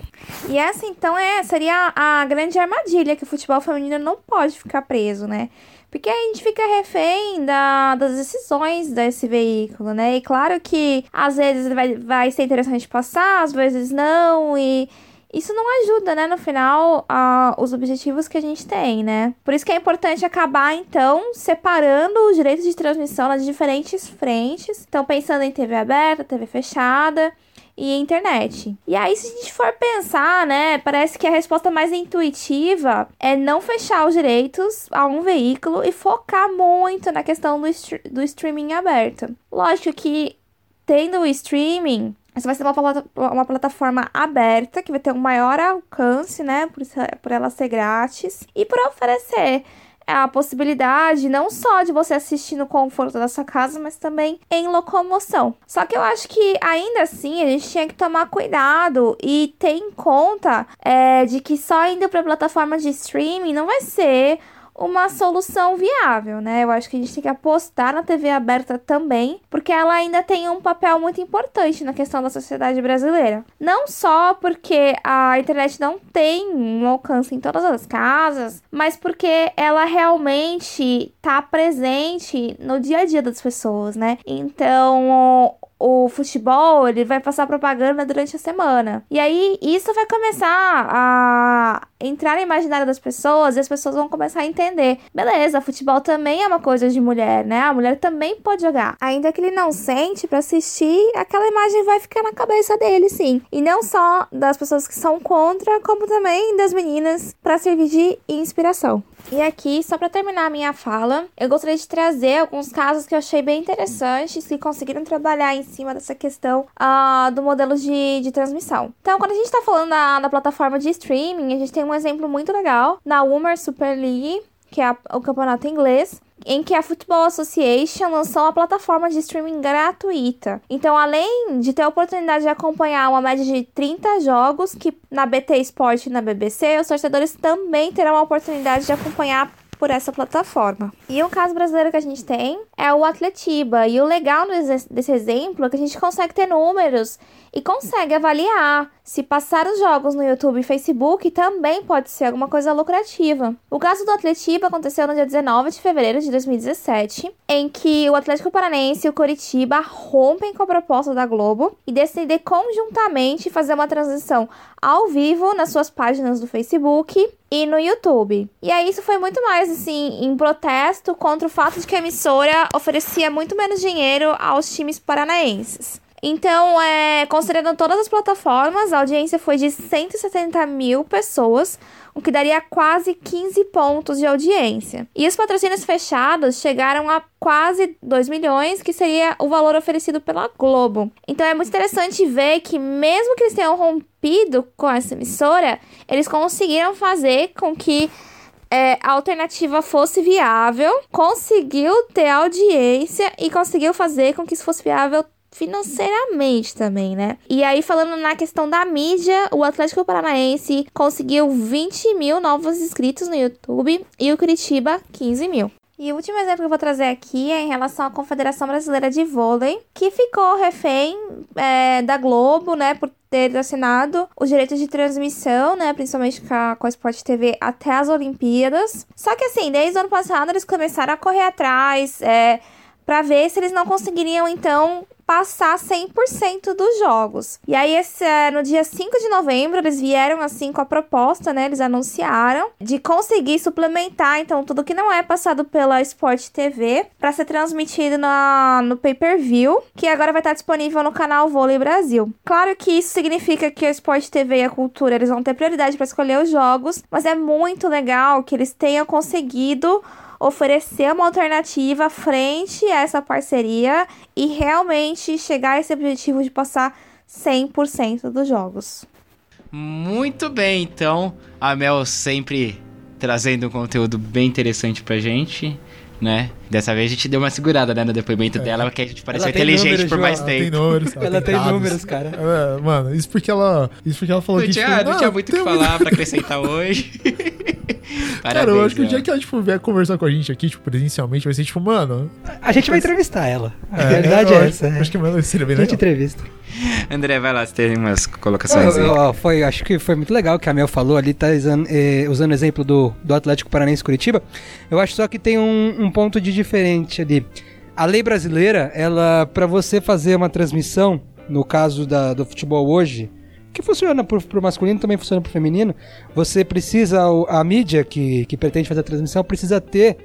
E essa então é seria a grande armadilha que o futebol feminino não pode ficar preso, né? Porque a gente fica refém da, das decisões desse veículo, né? E claro que às vezes vai, vai ser interessante passar, às vezes não, e isso não ajuda, né, no final, a, os objetivos que a gente tem, né? Por isso que é importante acabar, então, separando os direitos de transmissão nas diferentes frentes. Então, pensando em TV aberta, TV fechada e internet. E aí, se a gente for pensar, né, parece que a resposta mais intuitiva é não fechar os direitos a um veículo e focar muito na questão do, do streaming aberto. Lógico que tendo o streaming, essa vai ser uma, uma plataforma aberta que vai ter um maior alcance, né, por, por ela ser grátis e por oferecer a possibilidade não só de você assistir no conforto da sua casa, mas também em locomoção. Só que eu acho que ainda assim a gente tinha que tomar cuidado e ter em conta é, de que só indo para plataforma de streaming não vai ser uma solução viável, né? Eu acho que a gente tem que apostar na TV aberta também, porque ela ainda tem um papel muito importante na questão da sociedade brasileira. Não só porque a internet não tem um alcance em todas as casas, mas porque ela realmente está presente no dia a dia das pessoas, né? Então, o futebol, ele vai passar propaganda durante a semana. E aí isso vai começar a entrar no imaginário das pessoas e as pessoas vão começar a entender. Beleza, futebol também é uma coisa de mulher, né? A mulher também pode jogar. Ainda que ele não sente para assistir, aquela imagem vai ficar na cabeça dele, sim. E não só das pessoas que são contra, como também das meninas para servir de inspiração. E aqui, só para terminar a minha fala, eu gostaria de trazer alguns casos que eu achei bem interessantes que conseguiram trabalhar em cima dessa questão uh, do modelo de, de transmissão. Então, quando a gente está falando da, da plataforma de streaming, a gente tem um exemplo muito legal na Womer Super League, que é o campeonato inglês, em que a Football Association lançou uma plataforma de streaming gratuita. Então, além de ter a oportunidade de acompanhar uma média de 30 jogos que na BT Sport e na BBC, os torcedores também terão a oportunidade de acompanhar por essa plataforma. E um caso brasileiro que a gente tem é o Atletiba. E o legal desse exemplo é que a gente consegue ter números e consegue avaliar se passar os jogos no YouTube e Facebook também pode ser alguma coisa lucrativa. O caso do Atletiba aconteceu no dia 19 de fevereiro de 2017, em que o Atlético Paranaense e o Coritiba rompem com a proposta da Globo e decidem conjuntamente fazer uma transição ao vivo nas suas páginas do Facebook e no YouTube. E aí isso foi muito mais assim em protesto contra o fato de que a emissora oferecia muito menos dinheiro aos times paranaenses. Então, é, considerando todas as plataformas, a audiência foi de 170 mil pessoas, o que daria quase 15 pontos de audiência. E os patrocínios fechados chegaram a quase 2 milhões, que seria o valor oferecido pela Globo. Então é muito interessante ver que, mesmo que eles tenham rompido com essa emissora, eles conseguiram fazer com que é, a alternativa fosse viável, conseguiu ter audiência e conseguiu fazer com que isso fosse viável financeiramente também, né? E aí, falando na questão da mídia, o Atlético Paranaense conseguiu 20 mil novos inscritos no YouTube e o Curitiba 15 mil. E o último exemplo que eu vou trazer aqui é em relação à Confederação Brasileira de Vôlei, que ficou refém é, da Globo, né, por ter assinado os direitos de transmissão, né, principalmente com a, com a Sport TV até as Olimpíadas. Só que assim, desde o ano passado eles começaram a correr atrás, é, para ver se eles não conseguiriam então passar 100% dos jogos. E aí, esse, é, no dia 5 de novembro, eles vieram assim com a proposta, né? Eles anunciaram de conseguir suplementar, então, tudo que não é passado pela Sport TV para ser transmitido na, no pay-per-view, que agora vai estar disponível no canal Vôlei Brasil. Claro que isso significa que a Sport TV e a Cultura eles vão ter prioridade para escolher os jogos, mas é muito legal que eles tenham conseguido oferecer uma alternativa frente a essa parceria e realmente chegar a esse objetivo de passar 100% dos jogos. Muito bem, então a Mel sempre trazendo um conteúdo bem interessante pra gente, né? Dessa vez a gente deu uma segurada né, no depoimento é. dela, porque a gente pareceu inteligente números, por mais ela tempo. Tem números, ela, ela tem, tem números, cara. É, mano, isso porque ela, isso porque ela falou não que tinha, tipo, não, não tinha muito o que falar pra acrescentar hoje. (laughs) Parabéns, Cara, eu acho que o dia que ela tipo, vier conversar com a gente aqui, tipo, presencialmente, vai ser tipo, mano. A gente vai entrevistar ela. A é, realidade é, é essa. Acho, acho que seria bem legal. A gente entrevista. André, vai lá, você tem umas colocações aí. Oh, foi, acho que foi muito legal que a Mel falou ali, tá usando, eh, usando o exemplo do, do Atlético Paranaense Curitiba. Eu acho só que tem um, um ponto de diferente ali. A lei brasileira, ela, para você fazer uma transmissão, no caso da, do futebol hoje, que funciona pro, pro masculino, também funciona pro feminino, você precisa, a mídia que, que pretende fazer a transmissão precisa ter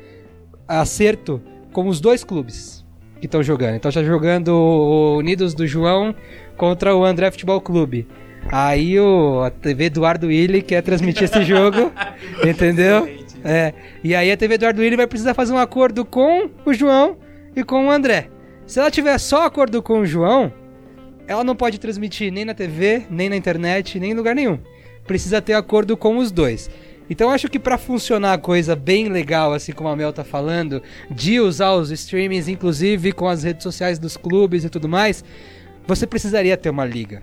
acerto com os dois clubes que estão jogando. Então está jogando o Unidos do João contra o André Futebol Clube. Aí o a TV Eduardo Willi quer transmitir esse jogo, (laughs) entendeu? É. E aí a TV Eduardo Willi vai precisar fazer um acordo com o João e com o André. Se ela tiver só acordo com o João, ela não pode transmitir nem na TV, nem na internet, nem em lugar nenhum. Precisa ter acordo com os dois. Então acho que para funcionar a coisa bem legal, assim como a Mel tá falando, de usar os streamings, inclusive com as redes sociais dos clubes e tudo mais, você precisaria ter uma liga.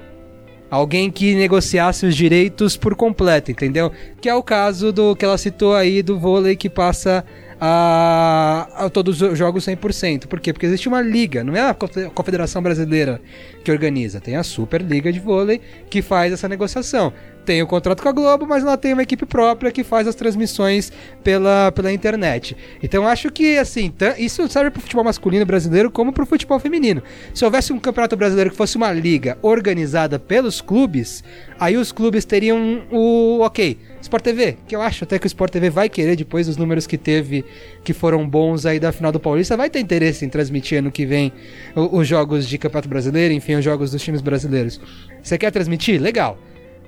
Alguém que negociasse os direitos por completo, entendeu? Que é o caso do que ela citou aí do vôlei que passa a, a todos os jogos 100%. Por quê? Porque existe uma liga, não é a Confederação Brasileira que organiza, tem a Superliga de Vôlei que faz essa negociação tem o contrato com a Globo, mas ela tem uma equipe própria que faz as transmissões pela, pela internet. Então acho que assim, isso serve para o futebol masculino brasileiro como para o futebol feminino. Se houvesse um campeonato brasileiro que fosse uma liga organizada pelos clubes, aí os clubes teriam o ok. Sport TV, que eu acho até que o Sport TV vai querer, depois dos números que teve, que foram bons aí da final do Paulista, vai ter interesse em transmitir ano que vem os jogos de Campeonato Brasileiro, enfim, os jogos dos times brasileiros. Você quer transmitir? Legal.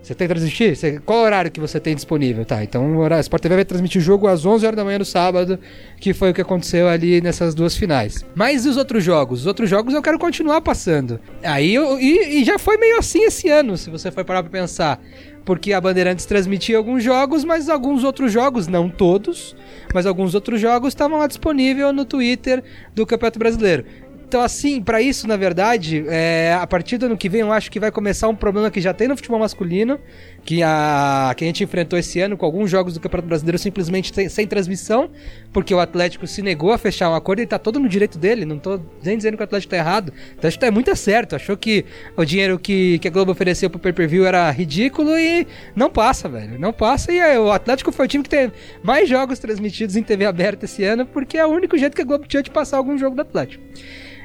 Você tem que transmitir? Você, qual horário que você tem disponível? Tá, então o Sport TV vai transmitir o jogo às 11 horas da manhã no sábado, que foi o que aconteceu ali nessas duas finais. Mas e os outros jogos? Os outros jogos eu quero continuar passando. Aí eu, e, e já foi meio assim esse ano, se você for parar pra pensar. Porque a Bandeirantes transmitia alguns jogos, mas alguns outros jogos, não todos, mas alguns outros jogos estavam lá disponível no Twitter do Campeonato Brasileiro. Então, assim, para isso, na verdade, é, a partir do ano que vem, eu acho que vai começar um problema que já tem no futebol masculino, que a, que a gente enfrentou esse ano com alguns jogos do Campeonato Brasileiro simplesmente sem, sem transmissão, porque o Atlético se negou a fechar um acordo e tá todo no direito dele. Não tô nem dizendo que o Atlético tá errado. O Atlético tá muito certo. Achou que o dinheiro que, que a Globo ofereceu pro pay-per-view era ridículo e não passa, velho. Não passa. E aí, o Atlético foi o time que tem mais jogos transmitidos em TV aberta esse ano, porque é o único jeito que a Globo tinha de passar algum jogo do Atlético.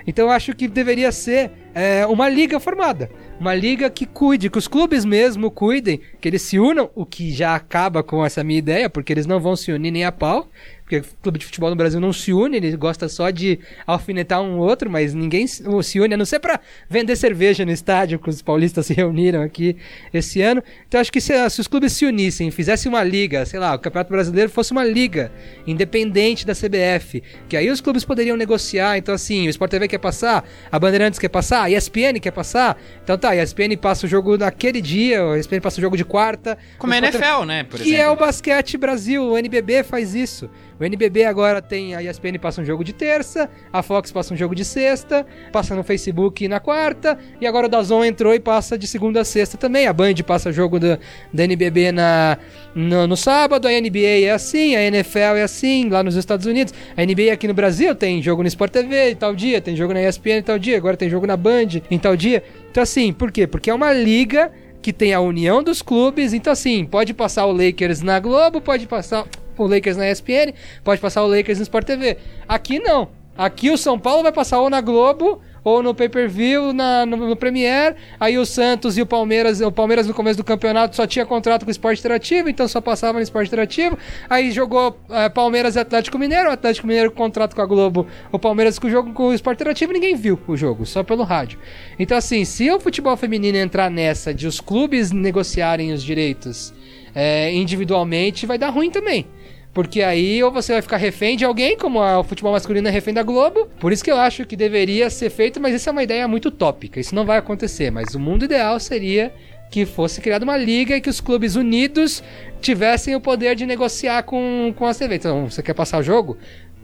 Então eu acho que deveria ser é, uma liga formada. Uma liga que cuide, que os clubes mesmo cuidem, que eles se unam, o que já acaba com essa minha ideia, porque eles não vão se unir nem a pau porque o clube de futebol no Brasil não se une, ele gosta só de alfinetar um outro, mas ninguém se une, a não ser para vender cerveja no estádio, que os paulistas se reuniram aqui esse ano. Então acho que se, se, os clubes se unissem, fizessem uma liga, sei lá, o Campeonato Brasileiro fosse uma liga independente da CBF, que aí os clubes poderiam negociar. Então, assim, o Sport TV quer passar, a Bandeirantes quer passar, a ESPN quer passar. Então tá, a ESPN passa o jogo naquele dia, a ESPN passa o jogo de quarta. Como a NFL, né? Que exemplo. é o Basquete Brasil, o NBB faz isso. O NBB agora tem a ESPN passa um jogo de terça, a Fox passa um jogo de sexta, passa no Facebook na quarta, e agora o Dazon entrou e passa de segunda a sexta também. A Band passa jogo da, da NBB na, no, no, sábado, a NBA é assim, a NFL é assim, lá nos Estados Unidos. A NBA aqui no Brasil tem jogo no Sport TV tal dia, tem jogo na ESPN tal dia, agora tem jogo na Band em tal dia. Então assim, por quê? Porque é uma liga que tem a união dos clubes, então assim, pode passar o Lakers na Globo, pode passar o Lakers na ESPN, pode passar o Lakers no Sport TV. Aqui não. Aqui o São Paulo vai passar ou na Globo ou no pay-per-view, na, no, no Premiere. Aí o Santos e o Palmeiras, o Palmeiras no começo do campeonato só tinha contrato com o Esporte Interativo, então só passava no Esporte Interativo. Aí jogou é, Palmeiras e Atlético Mineiro, o Atlético Mineiro com contrato com a Globo, o Palmeiras com o jogo com o Esporte Interativo, ninguém viu o jogo, só pelo rádio. Então assim, se o futebol feminino entrar nessa de os clubes negociarem os direitos é, individualmente, vai dar ruim também. Porque aí ou você vai ficar refém de alguém, como a, o futebol masculino é refém da Globo. Por isso que eu acho que deveria ser feito, mas isso é uma ideia muito utópica. Isso não vai acontecer. Mas o mundo ideal seria que fosse criada uma liga e que os clubes unidos tivessem o poder de negociar com, com as TV. Então, você quer passar o jogo?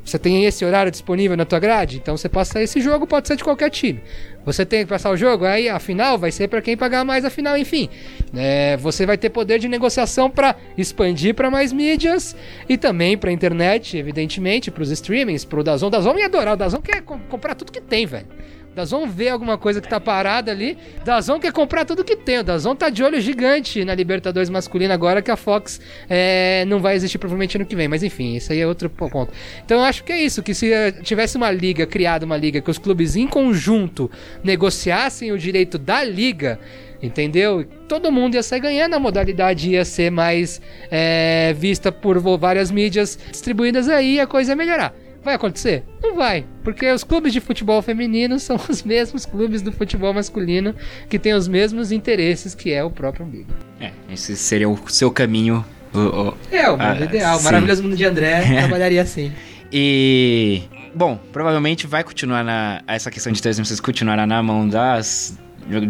Você tem esse horário disponível na tua grade? Então você passa esse jogo, pode ser de qualquer time. Você tem que passar o jogo, aí a final vai ser para quem pagar mais a final, enfim. É, você vai ter poder de negociação para expandir para mais mídias e também para internet, evidentemente, para os streamings, para o Dazon. Dazon ia adorar, o Dazon quer comprar tudo que tem, velho. Dazon vê alguma coisa que tá parada ali. Dazon quer comprar tudo que tem. O Dazon tá de olho gigante na Libertadores masculina agora que a Fox é, não vai existir provavelmente ano que vem. Mas enfim, isso aí é outro ponto. Então eu acho que é isso, que se eh, tivesse uma liga, criada uma liga, que os clubes em conjunto negociassem o direito da liga, entendeu? Todo mundo ia sair ganhando, a modalidade ia ser mais é, vista por várias mídias distribuídas aí, a coisa ia melhorar. Vai acontecer? Não vai, porque os clubes de futebol feminino são os mesmos clubes do futebol masculino que têm os mesmos interesses que é o próprio umbigo. É, esse seria o seu caminho. O, o, é, o mundo ah, ideal. O maravilhoso mundo de André (laughs) trabalharia assim. E. Bom, provavelmente vai continuar na. Essa questão de transmissões continuará na mão das,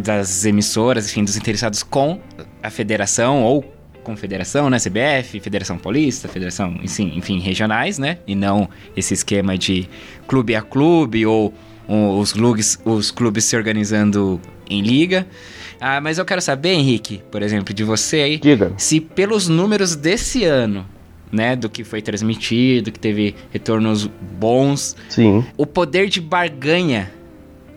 das emissoras, enfim, dos interessados com a federação ou confederação, né? CBF, Federação Paulista, Federação, enfim, regionais, né? E não esse esquema de clube a clube ou, ou os, clubes, os clubes se organizando em liga. Ah, mas eu quero saber, Henrique, por exemplo, de você aí, Diga. se pelos números desse ano, né, do que foi transmitido, que teve retornos bons, Sim. o poder de barganha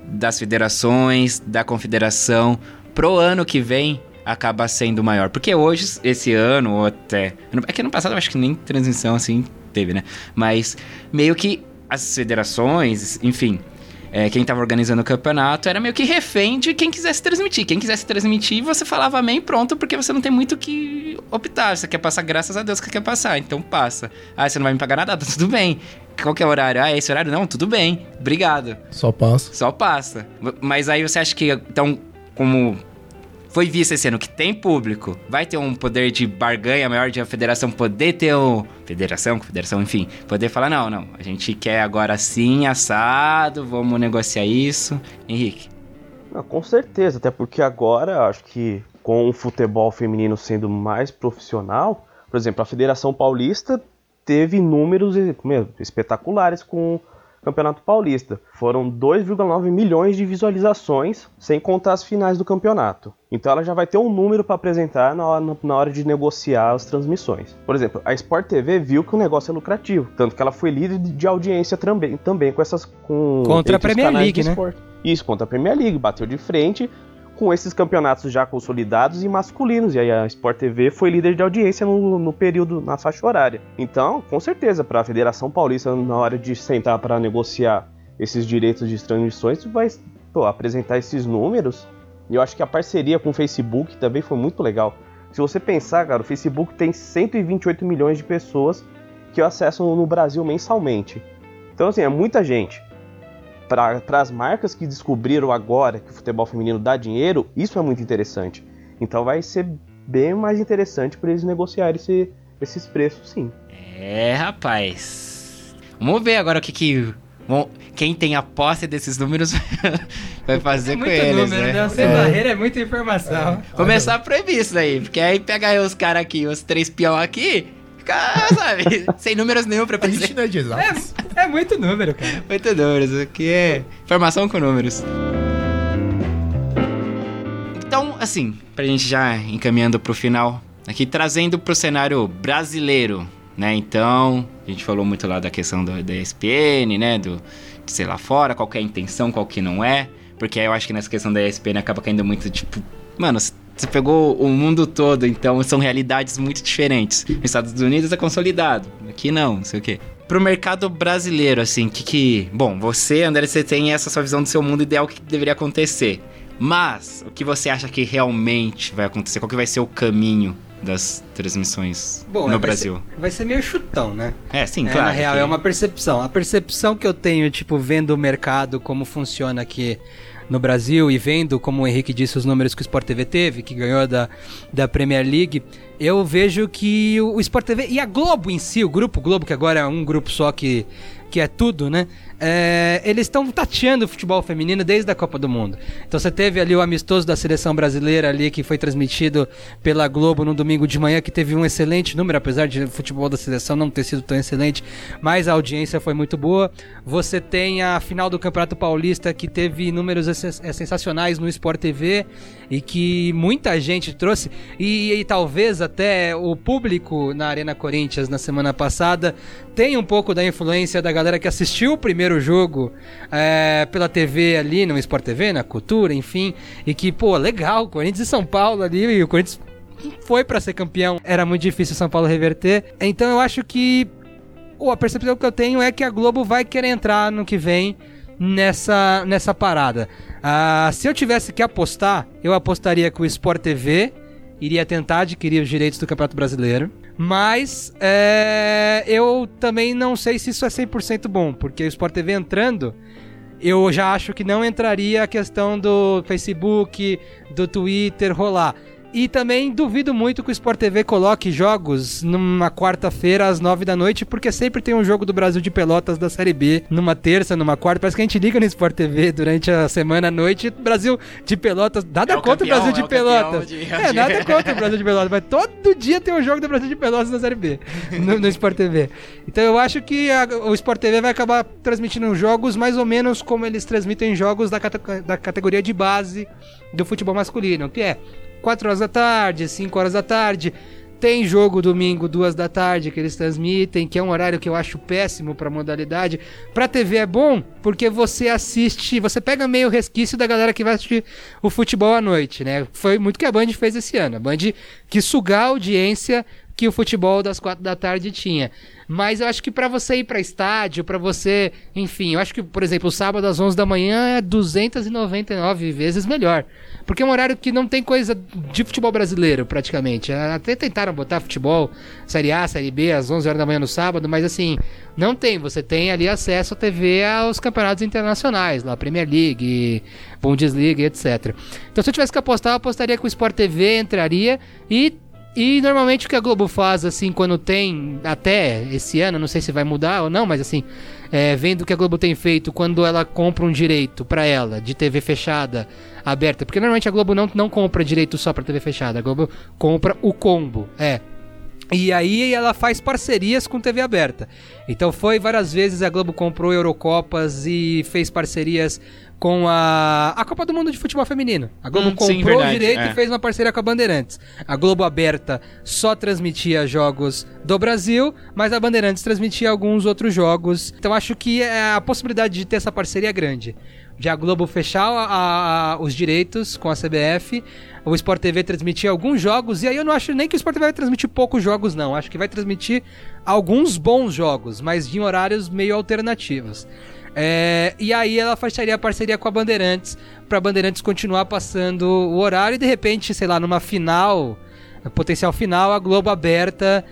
das federações, da confederação pro ano que vem acaba sendo maior. Porque hoje, esse ano, ou até. É que ano passado eu acho que nem transmissão assim teve, né? Mas meio que as federações, enfim. É, quem tava organizando o campeonato era meio que refém de quem quisesse transmitir. Quem quisesse transmitir, você falava amém pronto, porque você não tem muito o que optar. Você quer passar, graças a Deus que quer passar, então passa. Ah, você não vai me pagar nada? (laughs) Tudo bem. Qual que é o horário? Ah, esse horário? Não, tudo bem. Obrigado. Só passa. Só passa. Mas aí você acha que, então, como foi visto esse ano que tem público, vai ter um poder de barganha maior de a federação poder ter um. Federação, confederação, enfim, poder falar: não, não, a gente quer agora sim, assado, vamos negociar isso. Henrique. Não, com certeza, até porque agora acho que com o futebol feminino sendo mais profissional, por exemplo, a Federação Paulista teve números meu, espetaculares com Campeonato Paulista. Foram 2,9 milhões de visualizações, sem contar as finais do campeonato. Então ela já vai ter um número para apresentar na hora, na hora, de negociar as transmissões. Por exemplo, a Sport TV viu que o negócio é lucrativo, tanto que ela foi líder de audiência também, também com essas com contra a Premier League, né? Isso, contra a Premier League, bateu de frente com esses campeonatos já consolidados e masculinos. E aí a Sport TV foi líder de audiência no, no período, na faixa horária. Então, com certeza, para a Federação Paulista, na hora de sentar para negociar esses direitos de transmissões, vai pô, apresentar esses números. E eu acho que a parceria com o Facebook também foi muito legal. Se você pensar, cara, o Facebook tem 128 milhões de pessoas que acessam no Brasil mensalmente. Então, assim, é muita gente para as marcas que descobriram agora que o futebol feminino dá dinheiro, isso é muito interessante. Então vai ser bem mais interessante para eles negociarem esse, esses preços, sim. É, rapaz. Vamos ver agora o que que bom, quem tem a posse desses números (laughs) vai fazer é com eles, número, né? né? Sem É. barreira é muita informação. Começar a proibir isso aí, porque aí pega aí os caras aqui, os três peão aqui, fica, sabe, (laughs) sem números nenhum pra A gente pensar. não é de exatos. É, é muito número, cara. Muito números, aqui é informação com números. Então, assim, pra gente já encaminhando pro final, aqui trazendo pro cenário brasileiro, né? Então, a gente falou muito lá da questão do, da ESPN, né? Do, de sei lá fora, qual que é a intenção, qual que não é. Porque aí eu acho que nessa questão da ESPN acaba caindo muito, tipo, mano, você pegou o mundo todo, então são realidades muito diferentes. Nos Estados Unidos é consolidado, aqui não, não sei o quê. pro mercado brasileiro, assim, que que... Bom, você, André, você tem essa sua visão do seu mundo ideal que deveria acontecer. Mas, o que você acha que realmente vai acontecer? Qual que vai ser o caminho das transmissões Bom, no vai Brasil? Ser, vai ser meio chutão, né? É, sim, É, claro. na real, que- é uma percepção. A percepção que eu tenho, tipo, vendo o mercado, como funciona aqui no Brasil e vendo, como o Henrique disse, os números que o Sport TV teve, que ganhou da, da Premier League, eu vejo que o, Sport TV e a Globo em si, o grupo Globo, que agora é um grupo só que, que é tudo, né? É, eles estão tateando o futebol feminino desde a Copa do Mundo. Então você teve ali o amistoso da seleção brasileira ali que foi transmitido pela Globo no domingo de manhã, que teve um excelente número, apesar de o futebol da seleção não ter sido tão excelente, mas a audiência foi muito boa. Você tem a final do Campeonato Paulista que teve números eh, sensacionais no Sport TV e que muita gente trouxe e, e talvez até o público na Arena Corinthians na semana passada tenha um pouco da influência da galera que assistiu o primeiro jogo é, pela TV ali, no Sport TV, na Cultura, enfim, e que, pô, legal, Corinthians e São Paulo ali, e o Corinthians foi pra ser campeão, era muito difícil São Paulo reverter. Então eu acho que Pô, a percepção que eu tenho é que a Globo vai querer entrar no que vem nessa, nessa parada. Ah, se eu tivesse que apostar, eu apostaria que o Sport TV iria tentar adquirir os direitos do Campeonato Brasileiro. Mas é, eu também não sei se isso é 100% bom, porque o Sport TV entrando, eu já acho que não entraria a questão do Facebook, do Twitter rolar. E também duvido muito que o Sport TV coloque jogos numa quarta-feira às nove da noite, porque sempre tem um jogo do Brasil de Pelotas da Série B numa terça, numa quarta. Parece que a gente liga no Sport TV durante a semana à noite. Brasil de Pelotas. Nada É contra campeão, o Brasil de é o Pelotas. de- É, nada contra o Brasil de Pelotas, mas todo dia tem um jogo do Brasil de Pelotas na Série B no, no Sport TV. Então eu acho que a- o Sport TV vai acabar transmitindo jogos mais ou menos como eles transmitem jogos da, cate- da categoria de base do futebol masculino, que é 4 horas da tarde, 5 horas da tarde. Tem jogo domingo, 2 da tarde, que eles transmitem, que é um horário que eu acho péssimo pra modalidade. Pra TV é bom, porque você assiste, você pega meio resquício da galera que vai assistir o futebol à noite, né? Foi muito que a Band fez esse ano. A Band quis sugar a audiência que o futebol das 4 da tarde tinha. Mas eu acho que pra você ir pra estádio, pra você, enfim, eu acho que, por exemplo, o sábado às 11 da manhã é 299 vezes melhor. Porque é um horário que não tem coisa de futebol brasileiro, praticamente. Até tentaram botar futebol, Série A, Série B, às 11 horas da manhã no sábado, mas assim, não tem. Você tem ali acesso à TV aos campeonatos internacionais, lá, Premier League, Bundesliga, etc. Então, se eu tivesse que apostar, eu apostaria que o Sport TV entraria e e normalmente o que a Globo faz, assim, quando tem, até esse ano, não sei se vai mudar ou não, mas assim, é, vendo o que a Globo tem feito quando ela compra um direito pra ela, de TV fechada, aberta, porque normalmente a Globo não, não compra direito só pra TV fechada, a Globo compra o combo, é. E aí ela faz parcerias com TV aberta. Então foi várias vezes a Globo comprou Eurocopas e fez parcerias com a, a Copa do Mundo de Futebol Feminino. A Globo Hum, sim, comprou verdade, o direito é. e fez uma parceria com a Bandeirantes. A Globo aberta só transmitia jogos do Brasil, mas a Bandeirantes transmitia alguns outros jogos. Então acho que é, a possibilidade de ter essa parceria é grande. De a Globo fechar a- a- os direitos com a CBF, o Sport TV transmitir alguns jogos, e aí eu não acho nem que o Sport TV vai transmitir poucos jogos, não. Acho que vai transmitir alguns bons jogos, mas de horários meio alternativos. É, e aí ela fecharia a parceria com a Bandeirantes, pra Bandeirantes continuar passando o horário e de repente, sei lá, numa final, potencial final, a Globo aberta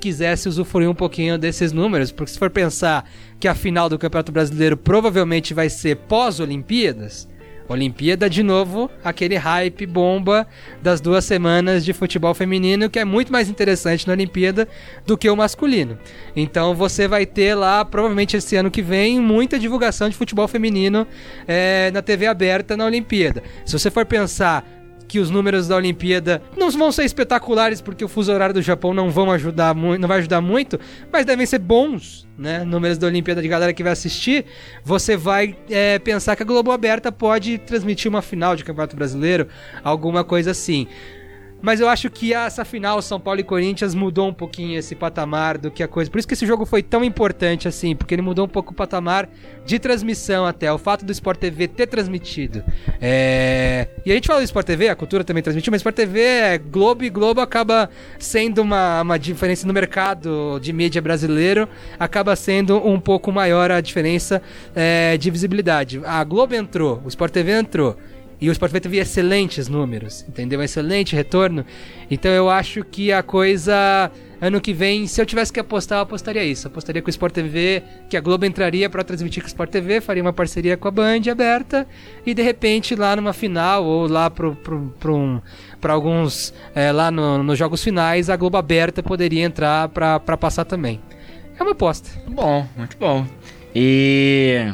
quisesse usufruir um pouquinho desses números, porque se for pensar que a final do Campeonato Brasileiro provavelmente vai ser pós-Olimpíadas, Olimpíada de novo, aquele hype bomba das duas semanas de futebol feminino, que é muito mais interessante na Olimpíada do que o masculino. Então você vai ter lá, provavelmente esse ano que vem, muita divulgação de futebol feminino eh, na TV aberta na Olimpíada. Se você for pensar que os números da Olimpíada não vão ser espetaculares porque o fuso horário do Japão não vão ajudar muito, não vai ajudar muito, mas devem ser bons, né? Números da Olimpíada de galera que vai assistir, você vai é, pensar que a Globo Aberta pode transmitir uma final de Campeonato Brasileiro, alguma coisa assim. Mas eu acho que essa final São Paulo e Corinthians mudou um pouquinho esse patamar do que a coisa. Por isso que esse jogo foi tão importante assim, porque ele mudou um pouco o patamar de transmissão até. O fato do Sport TV ter transmitido. É... E a gente fala do Sport TV, a cultura também transmitiu, mas Sport TV é Globo e Globo acaba sendo uma, uma diferença no mercado de mídia brasileiro, acaba sendo um pouco maior a diferença é, de visibilidade. A Globo entrou, o Sport TV entrou. E o TV teve excelentes números, entendeu? Excelente retorno. Então eu acho que a coisa ano que vem, se eu tivesse que apostar, eu apostaria isso. Apostaria com o Sport TV, que a Globo entraria para transmitir com o Sport TV, faria uma parceria com a Band aberta e de repente lá numa final ou lá para um, alguns é, lá no, nos jogos finais a Globo aberta poderia entrar para passar também. É uma aposta. Bom, muito bom. E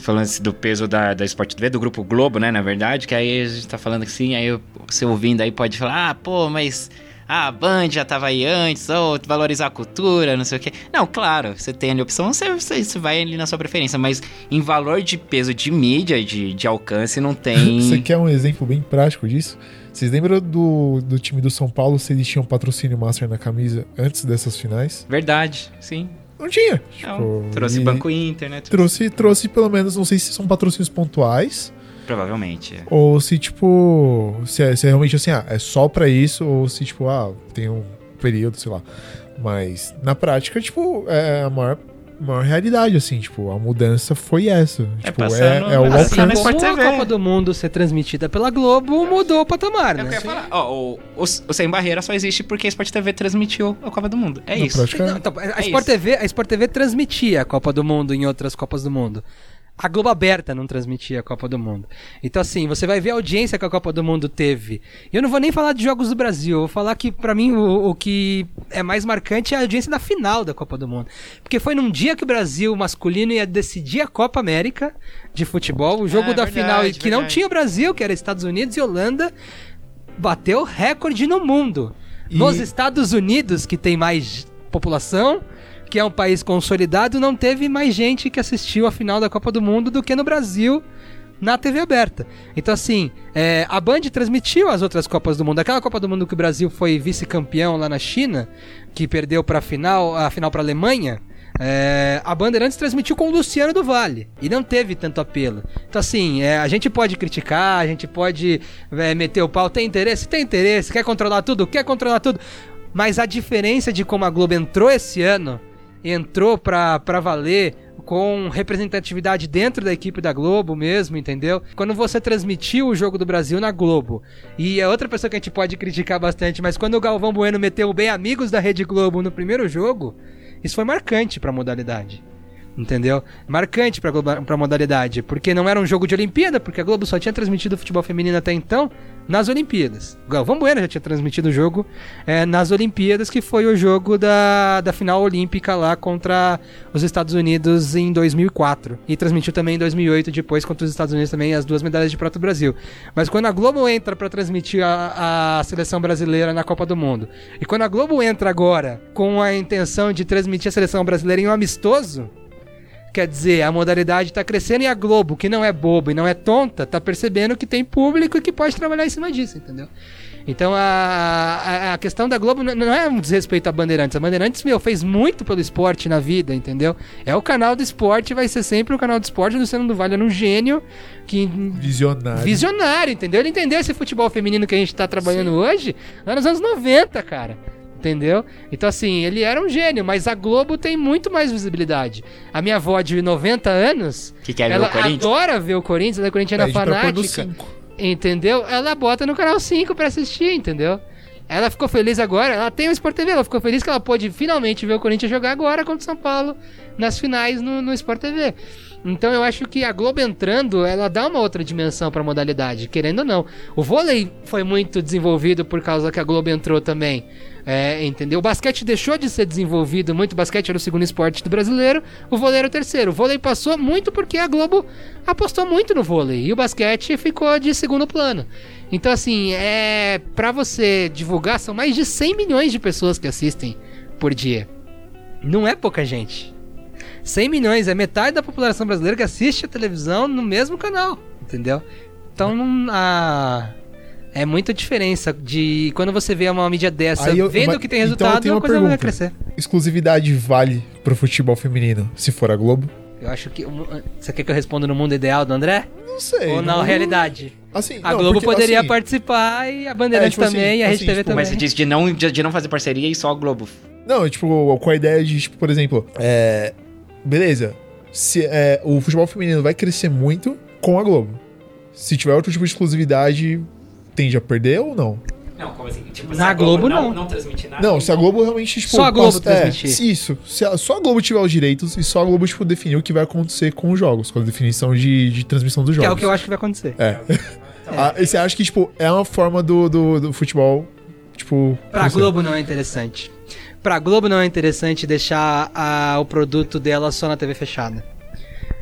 falando assim, do peso da, da Sport TV, do Grupo Globo, né, na verdade, que aí a gente tá falando assim, aí você ouvindo aí pode falar, ah, pô, mas ah, a Band já tava aí antes, ou valorizar a cultura, não sei o quê. Não, claro, você tem ali a opção, você, você, você, vai ali na sua preferência, mas em valor de peso de mídia, de, de alcance, não tem... (laughs) você quer um exemplo bem prático disso? Vocês lembram do, do time do São Paulo se eles tinham patrocínio Master na camisa antes dessas finais? Verdade, sim. Não tinha. Não, tipo, trouxe Banco Inter, né? Trouxe, trouxe pelo menos, não sei se são patrocínios pontuais. Provavelmente. É. Ou se, tipo, se é, se é realmente assim, ah, é só pra isso, ou se, tipo, ah, tem um período, sei lá. Mas, na prática, tipo, é a maior maior realidade, assim, tipo, a mudança foi essa. É, tipo, é, é o alcance. Como a Copa do Mundo ser transmitida pela Globo, mudou o patamar, é né? Eu falar. Ó, o, o, o, Sem Barreira só existe porque a Sport TV transmitiu a Copa do Mundo. É isso. Não, então, a, é Sport isso. TV, a Sport TV transmitia a Copa do Mundo em outras Copas do Mundo a Globo Aberta não transmitia a Copa do Mundo. Então, assim, você vai ver a audiência que a Copa do Mundo teve. E eu não vou nem falar de jogos do Brasil, eu vou falar que, para mim, o, o, que é mais marcante é a audiência da final da Copa do Mundo. Porque foi num dia que o Brasil masculino ia decidir a Copa América de futebol, o jogo é, da verdade, final, que verdade. não tinha o Brasil, que era Estados Unidos e Holanda, bateu recorde no mundo. E... Nos Estados Unidos, que tem mais população, que é um país consolidado, não teve mais gente que assistiu a final da Copa do Mundo do que no Brasil na TV aberta. Então, assim, é, a Band transmitiu as outras Copas do Mundo. Aquela Copa do Mundo que o Brasil foi vice-campeão lá na China, que perdeu para a final, a final para a Alemanha. É, a Bandeirantes transmitiu com o Luciano do Vale e não teve tanto apelo. Então, assim, é, a gente pode criticar, a gente pode é, meter o pau. Tem interesse? Tem interesse. Quer controlar tudo? Quer controlar tudo. Mas a diferença de como a Globo entrou esse ano entrou pra, pra valer com representatividade dentro da equipe da Globo mesmo, entendeu? Quando você transmitiu o jogo do Brasil na Globo, e é outra pessoa que a gente pode criticar bastante, mas quando o Galvão Bueno meteu bem amigos da Rede Globo no primeiro jogo, isso foi marcante para a modalidade entendeu? Marcante pra, pra modalidade, porque não era um jogo de Olimpíada, porque a Globo só tinha transmitido futebol feminino até então nas Olimpíadas. O Galvão Bueno já tinha transmitido o jogo é, nas Olimpíadas, que foi o jogo da, da final olímpica lá contra os Estados Unidos em 2004. E transmitiu também em 2008, depois contra os Estados Unidos também, as duas medalhas de prata do Brasil. Mas quando a Globo entra para transmitir a, a seleção brasileira na Copa do Mundo, e quando a Globo entra agora com a intenção de transmitir a seleção brasileira em um amistoso, Quer dizer, a modalidade está crescendo e a Globo, que não é boba e não é tonta, tá percebendo que tem público e que pode trabalhar em cima disso, entendeu? Então a, a, a, questão da Globo não é um desrespeito à Bandeirantes. A Bandeirantes, meu, fez muito pelo esporte na vida, entendeu? É o canal do esporte, vai ser sempre o canal do esporte. O Luciano do Vale era um gênio que. Visionário. Visionário, entendeu? Ele entendeu esse futebol feminino que a gente tá trabalhando Sim. hoje lá nos anos 90, cara. Entendeu? Então, assim, ele era um gênio, mas a Globo tem muito mais visibilidade. A minha avó de 90 anos. Que quer ela ver o Corinthians? adora ver o Corinthians, ela é corintiana Pede fanática. Entendeu? Ela bota no canal 5 pra assistir, entendeu? Ela ficou feliz agora, ela tem o Sport TV, ela ficou feliz que ela pôde finalmente ver o Corinthians jogar agora contra o São Paulo nas finais no, no Sport TV. Então eu acho que a Globo entrando, ela dá uma outra dimensão para a modalidade, querendo ou não. O vôlei foi muito desenvolvido por causa que a Globo entrou também. É, entendeu? O basquete deixou de ser desenvolvido muito. O basquete era o segundo esporte do brasileiro, o vôlei era o terceiro. O vôlei passou muito porque a Globo apostou muito no vôlei e o basquete ficou de segundo plano. Então, assim, é para você divulgar, são mais de 100 milhões de pessoas que assistem por dia. Não é pouca gente. 100 milhões, é metade da população brasileira que assiste a televisão no mesmo canal, entendeu? Então a, É muita diferença de quando você vê uma mídia dessa, eu- vendo mas- que tem então resultado, a uma coisa vai pergunta. crescer. Exclusividade vale pro futebol feminino se for a Globo? Eu acho que. Você quer que eu responda no mundo ideal do André? Não sei. Ou na não- realidade? Assim, A não, Globo porque, poderia assim, participar e a Bandeirantes É, tipo assim, também e a assim, Rede TV tipo, também. Mas você disse de não, de, de não fazer parceria e só a Globo. Não, tipo, com a ideia de, tipo, por exemplo, é. Beleza. Se, é, o futebol feminino vai crescer muito com a Globo. Se tiver outro tipo de exclusividade, tende a perder ou não? Não, como assim? Tipo, Na Globo, não. Não transmitir nada. Não, se a Globo realmente, tipo. Só a Globo passa- transmitir. É, se isso. Se a- só a Globo tiver os direitos e só a Globo, tipo, definir o que vai acontecer com os jogos, com a definição de, de transmissão dos Que jogos. é o que eu acho que vai acontecer. É. (laughs) Ah, e você acha que, tipo, é uma forma do, do, do futebol, tipo. Pra? Globo não é interessante. Pra Globo não é interessante deixar a- o produto dela só na TV fechada.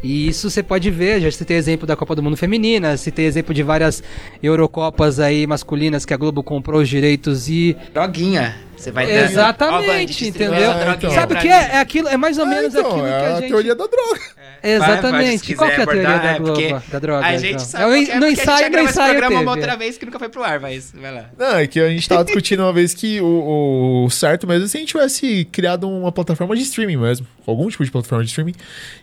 E isso você pode ver, já citei exemplo da Copa do Mundo Feminina, citei exemplo de várias Eurocopas aí masculinas que a Globo comprou os direitos e. Droguinha. Você vai dando- Exatamente, entendeu? É, então. Sabe o que é? É aquilo, é mais ou É, menos então, aquilo é que a a gente. teoria da droga. Exatamente. se Qual que é a teoria abordar, da é Globo, porque da droga? A gente então? sabe É, qual que o- é, no a gente ensaio, já no gravou esse ensaio programa uma outra vez que nunca foi pro ar, mas vai lá. Não, é que a gente tava discutindo uma vez que o, o certo mesmo é se a gente tivesse criado uma plataforma de streaming mesmo, algum tipo de plataforma de streaming,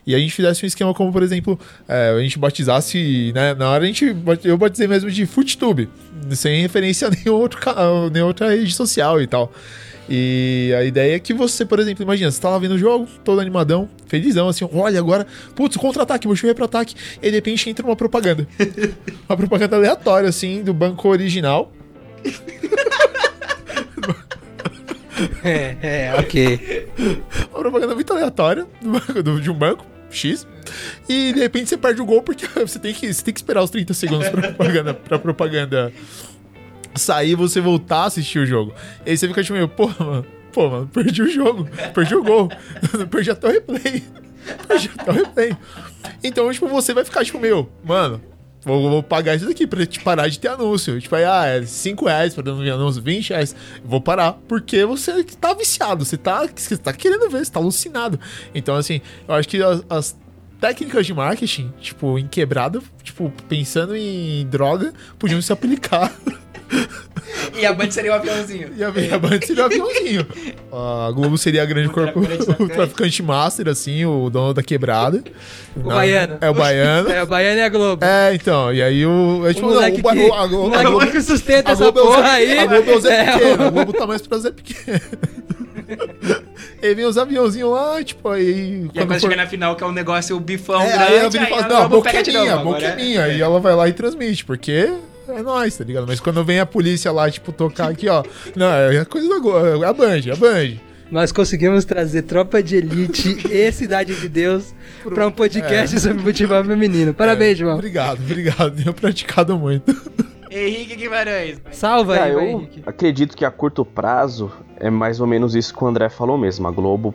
e a gente fizesse um esquema como, por exemplo, é, a gente batizasse, né, na hora a gente, eu batizei mesmo de FootTube, sem referência a nenhum outro canal, nenhuma outra rede social e tal. E a ideia é que você, por exemplo, imagina, você tá lá vendo o jogo, todo animadão, felizão, assim, olha agora, putz, contra-ataque, meu time é pro ataque, e de repente entra uma propaganda. (laughs) uma propaganda aleatória, assim, do banco original, É, é, ok. uma propaganda muito aleatória do banco- do- de um banco X. E de repente você perde o gol porque (laughs) você tem que, você tem que esperar os 30 segundos pra propaganda, pra propaganda sair e você voltar a assistir o jogo. E aí você fica tipo meio, pô, mano, pô, mano, perdi o jogo, perdi o gol, (laughs) perdi até o replay. (laughs) Perdi até o replay. Então, tipo, você vai ficar tipo, meu, mano. Vou, vou pagar isso daqui pra te parar de ter anúncio. Tipo, aí, ah, é 5 reais pra não ver anúncio, 20 reais. Vou parar. Porque você tá viciado, você tá, você tá querendo ver, você tá alucinado. Então, assim, eu acho que as, as técnicas de marketing, tipo, em quebrada, tipo, pensando em droga, podiam se aplicar. (laughs) E a Band seria um aviãozinho. E a, e a Band seria o aviãozinho. A Globo seria a grande O corpo, traficante o traficante master, assim, o dono da quebrada. O baiano. É o baiano. É, o Baiano e a Globo. É, então, e aí o. É, tipo, o não, moleque o, que, o- a, Globo- o a Globo, que sustenta a essa é o porra Zé, aí. a Globo é o Zé É, Pequeno, a Globo tá mais pra Zé Pequeno. (laughs) e vem os aviãozinhos lá, tipo, aí. E aí quando for- chega na final, que é um negócio, o bifão É, grande, aí e aí fala, a não, a é a é minha. E ela vai lá e transmite, porque é nóis, tá ligado? Mas quando vem a polícia lá, tipo, tocar aqui, ó. Não, é a coisa da é a Band, é a Band. Nós conseguimos trazer Tropa de Elite e Cidade de Deus pra um podcast sobre futebol feminino. Parabéns, João. Obrigado, obrigado. Tenho praticado muito. Henrique Guimarães. Salva Ah, aí, vai, eu Henrique. acredito que a curto prazo é mais ou menos isso que o André falou mesmo. A Globo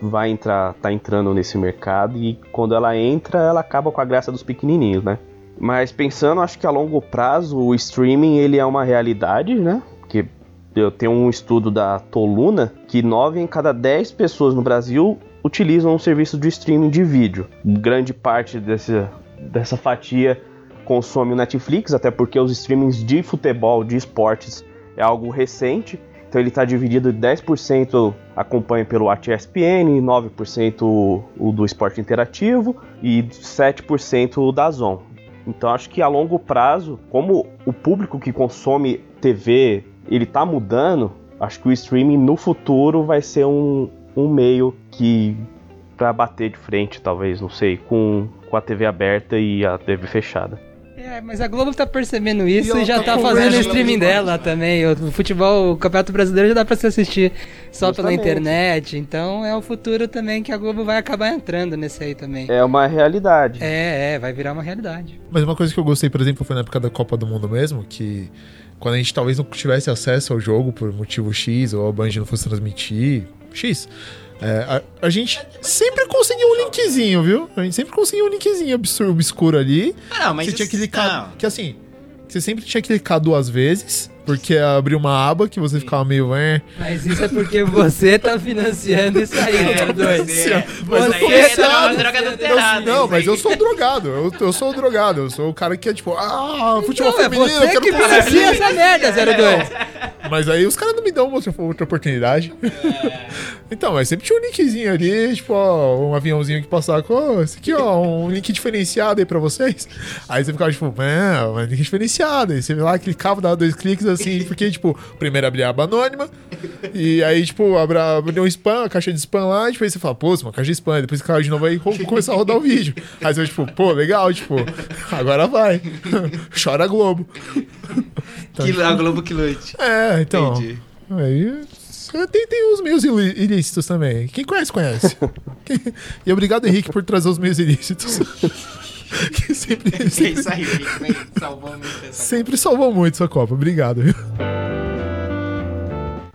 vai entrar, tá entrando nesse mercado e quando ela entra, ela acaba com a graça dos pequenininhos, né? Mas pensando, acho que a longo prazo o streaming ele é uma realidade, né? Porque eu tenho um estudo da Toluna que 9 em cada 10 pessoas no Brasil utilizam um serviço de streaming de vídeo. Grande parte desse, dessa fatia consome o Netflix, até porque os streamings de futebol, de esportes, é algo recente. Então ele está dividido 10% acompanha pelo ESPN, 9% o, o do esporte interativo e 7% o da Zon. Então acho que a longo prazo, como o público que consome TV, ele tá mudando, acho que o streaming no futuro vai ser um, um meio que para bater de frente, talvez, não sei, com, com a TV aberta e a TV fechada. É, mas a Globo tá percebendo isso E e, já tá tá fazendo o streaming dela também. O futebol, o Campeonato Brasileiro já dá pra se assistir só pela Justamente. internet. Então é o futuro também que a Globo vai acabar entrando nesse aí também. É uma realidade. É, é, vai virar uma realidade. Mas uma coisa que eu gostei, por exemplo, foi na época da Copa do Mundo mesmo, que quando a gente talvez não tivesse acesso ao jogo por motivo X, ou a Band não fosse transmitir X, é, a, a gente sempre conseguia um linkzinho, viu? A gente sempre conseguia um linkzinho obscuro, obscuro ali. Ah, não, mas você tinha que isso- clicar. não. Que assim, você sempre tinha que clicar duas vezes Porque abriu uma aba que você ficava meio. "É". Mas isso é porque você tá financiando isso aí, É, 02. você- Mas eu tô é viciado. droga Eu- adulterada. Não, mas eu sou drogado. Eu, eu sou drogado. Eu sou o cara que é tipo, ah, futebol Não, é feminino, eu você quero que financia essa merda, 02. (laughs) Mas aí os caras não me dão outra, outra oportunidade. (laughs) então, mas sempre tinha um linkzinho ali, tipo, ó, um aviãozinho que passava com, ó, esse aqui, ó, um link diferenciado aí pra vocês. Aí você ficava tipo, é, um link diferenciado. Aí você lá, clicava, dava dois cliques assim, porque, tipo, primeiro abria a aba anônima, e aí, tipo, abria um spam, a caixa de spam lá, e depois você fala, pô, é uma caixa de spam. Aí depois clicava de novo aí começar a rodar o vídeo. Aí você tipo, pô, legal, tipo, agora vai. (laughs) Chora Globo. Então, (laughs) Que, a Globo que lute. é, então. Entendi. Aí. Tem, tem os meios ilí- ilícitos também. Quem conhece, conhece. (laughs) E obrigado, Henrique, por trazer os meios ilícitos. (laughs) que sempre, (laughs) É sempre, isso aí, salvou muito essa sempre salvou muito essa Copa. Obrigado. viu?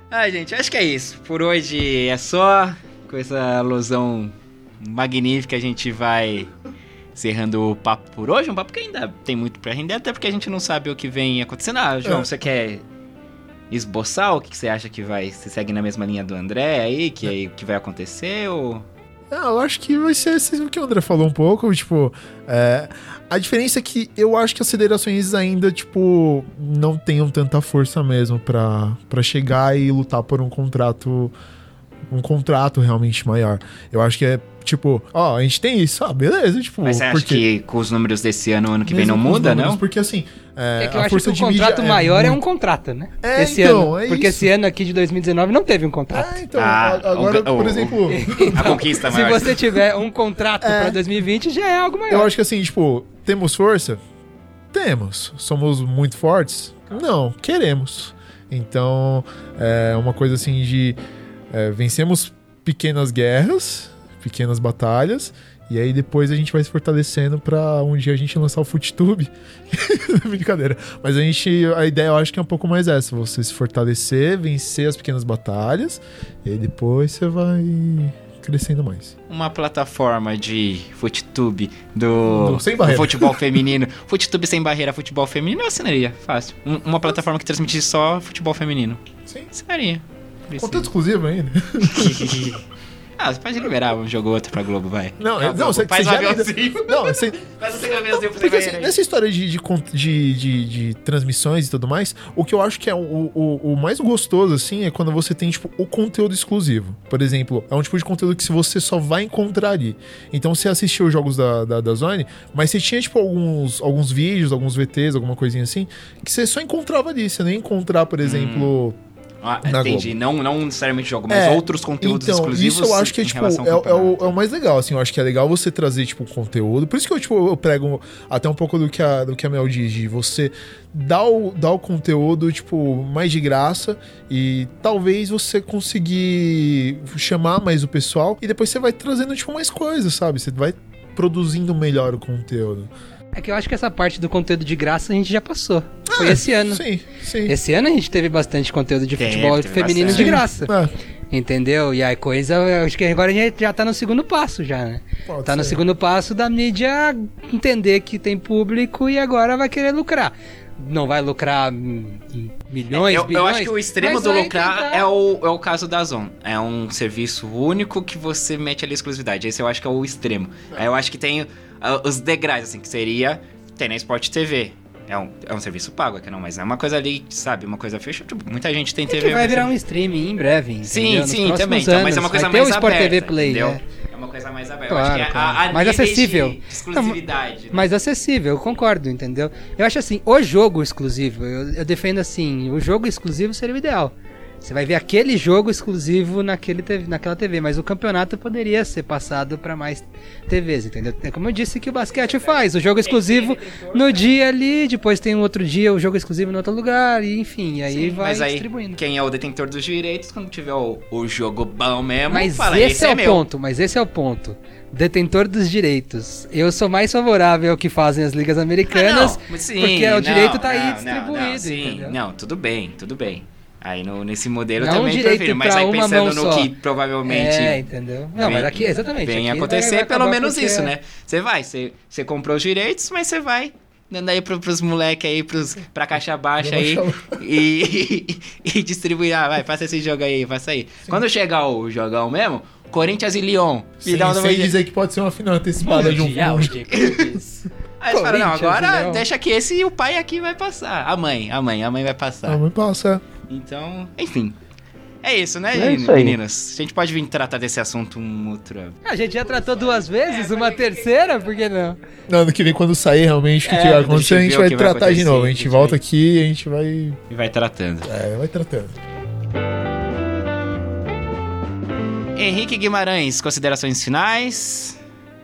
Ah, gente, acho que é isso. Por hoje é só. Com essa alusão magnífica, a gente vai encerrando o papo por hoje. Um papo que ainda tem muito pra render, até porque a gente não sabe o que vem acontecendo. Ah, João, É. você quer esboçar o que você acha que vai. Você segue na mesma linha do André aí, que, aí, que vai acontecer? Ou. Ah, eu acho que vai ser o que o André falou um pouco, tipo, é, a diferença é que eu acho que as federações ainda, tipo, não tenham tanta força mesmo pra chegar e lutar por um contrato, um contrato realmente maior. Eu acho que é, tipo, ó, a gente tem isso, ah, beleza, tipo, Mas você acha porque... que com os números desse ano, ano que vem, mesmo não com os muda, números, não? Porque assim, é, É que eu a acho força que o contrato maior é, um muito- contrato, né? É, esse então, ano. é porque isso. esse ano aqui de 2019 não teve um contrato. É, então, Ah, agora, o- o- por o- exemplo... (laughs) A conquista (laughs) Se maior. você tiver um contrato pra 2020, já é algo maior. Eu acho que assim, tipo, temos força? Temos. Somos muito fortes? Não, queremos. Então, é uma coisa assim de. é, vencemos pequenas guerras, pequenas batalhas, e aí depois a gente vai se fortalecendo pra um dia a gente lançar o FootTube. (laughs) Brincadeira. Mas a gente. A ideia eu acho que é um pouco mais essa: você se fortalecer, vencer as pequenas batalhas, e aí depois você vai crescendo mais. uma plataforma de FootTube do, Do futebol feminino. (laughs) FootTube sem barreira, futebol feminino, eu assinaria, fácil. Um- uma plataforma que transmitisse só futebol feminino. Sim. Assinaria. Conteúdo exclusivo ainda. (laughs) ah, você pode liberar um jogo ou outro pra Globo, vai. Não, é- não, você, faz você um já aviãozinho. (laughs) Não, você, Faz um aviãozinho porque assim, nessa história de, de, de, de, de transmissões e tudo mais, o que eu acho que é o, o, o mais gostoso, assim, é quando você tem, tipo, o conteúdo exclusivo. Por exemplo, é um tipo de conteúdo que você só vai encontrar ali. Então você assistiu os jogos da, da, da Zone, mas você tinha, tipo, alguns, alguns vídeos, alguns VTs, alguma coisinha assim, que você só encontrava ali. Você nem encontrar, por exemplo. Ah, na entendi. Não, não necessariamente jogo, mas É, outros conteúdos então, exclusivos. Isso eu acho que é, tipo, é, é o, é o mais legal, assim. Eu acho que é legal você trazer, tipo, conteúdo. Por isso que eu, tipo, eu prego até um pouco do que a, do que a Mel diz, de você dar o, dar o conteúdo, tipo, mais de graça e talvez você conseguir chamar mais o pessoal e depois você vai trazendo, tipo, mais coisas, sabe? Você vai produzindo melhor o conteúdo. É que eu acho que essa parte do conteúdo de graça a gente já passou. Foi esse ano. Sim, sim. Esse ano a gente teve bastante conteúdo de Teve, futebol teve feminino bastante. de graça. É, Entendeu? E aí coisa, eu acho que agora a gente já tá no segundo passo já, né? pode Tá no ser. segundo passo da mídia entender que tem público e agora vai querer lucrar. Não vai lucrar milhões, eu, eu bilhões. acho que o extremo do lucrar tentar. é o, é o caso da Zon. É um serviço único que você mete ali exclusividade. Esse eu acho que é o extremo. Aí eu acho que tem ah, os degraus, assim, que seria. Tem na Sport TV. É um, é um serviço pago aqui, não, mas é uma coisa ali, sabe? Uma coisa fechada. Tipo, muita gente tem É TV. que vai virar é- um streaming em breve, entendeu? Sim, Nos sim, também. Então, mas é uma anos. coisa vai ter mais o Sport aberta, TV Play, entendeu? É uma coisa mais aberta. Claro, é claro. a, a Mais acessível. De exclusividade. né? Mais acessível, eu concordo, entendeu? Eu acho assim, o jogo exclusivo, eu, eu defendo assim, o jogo exclusivo seria o ideal. Você vai ver aquele jogo exclusivo naquele TV, naquela TV, mas o campeonato poderia ser passado para mais TVs, entendeu? É como eu disse que o basquete faz, o jogo exclusivo no dia ali, depois tem um outro dia o jogo exclusivo no outro lugar, e enfim, aí Sim, vai mas aí, distribuindo. quem é o detentor dos direitos, quando tiver o, o jogo bom mesmo, Mas fala, esse é, o meu. ponto, mas esse é o ponto. Detentor dos direitos. Eu sou mais favorável ao que fazem as ligas americanas, Ah, não, sim, porque o não, direito tá não, aí distribuído, Não, sim, entendeu? não, tudo bem, tudo bem. Aí no, nesse modelo Não também prefiro, mas aí pensando no só. que provavelmente É, entendeu? Não, vem- mas aqui, exatamente. vem aqui acontecer, pelo menos porque- isso, né? Você vai, você, você comprou os direitos, mas você vai dando aí pro, pros moleques aí, pros, pra caixa baixa aí. (laughs) E, e, e distribuir. Ah, vai, passa esse jogo aí, passa aí. Quando chegar o jogão mesmo, Corinthians e Lyon. Me Sem, dá um sem dizer que pode ser uma final antecipada de um clubes. (laughs) Aí eles falam, não, agora deixa que esse e o pai aqui vai passar. A mãe, a mãe, a mãe vai passar. Ah, mas passa. Então, enfim. É isso, né, É isso aí. meninas? A gente pode vir tratar desse assunto um outro. A gente já tratou duas vezes, uma terceira, por que não? Não, ano que vem, quando sair realmente o que, É, que vai acontecer, a gente vai tratar de novo. A a gente gente volta vai- aqui e a gente vai. E vai tratando. É, vai tratando. Henrique Guimarães, considerações finais.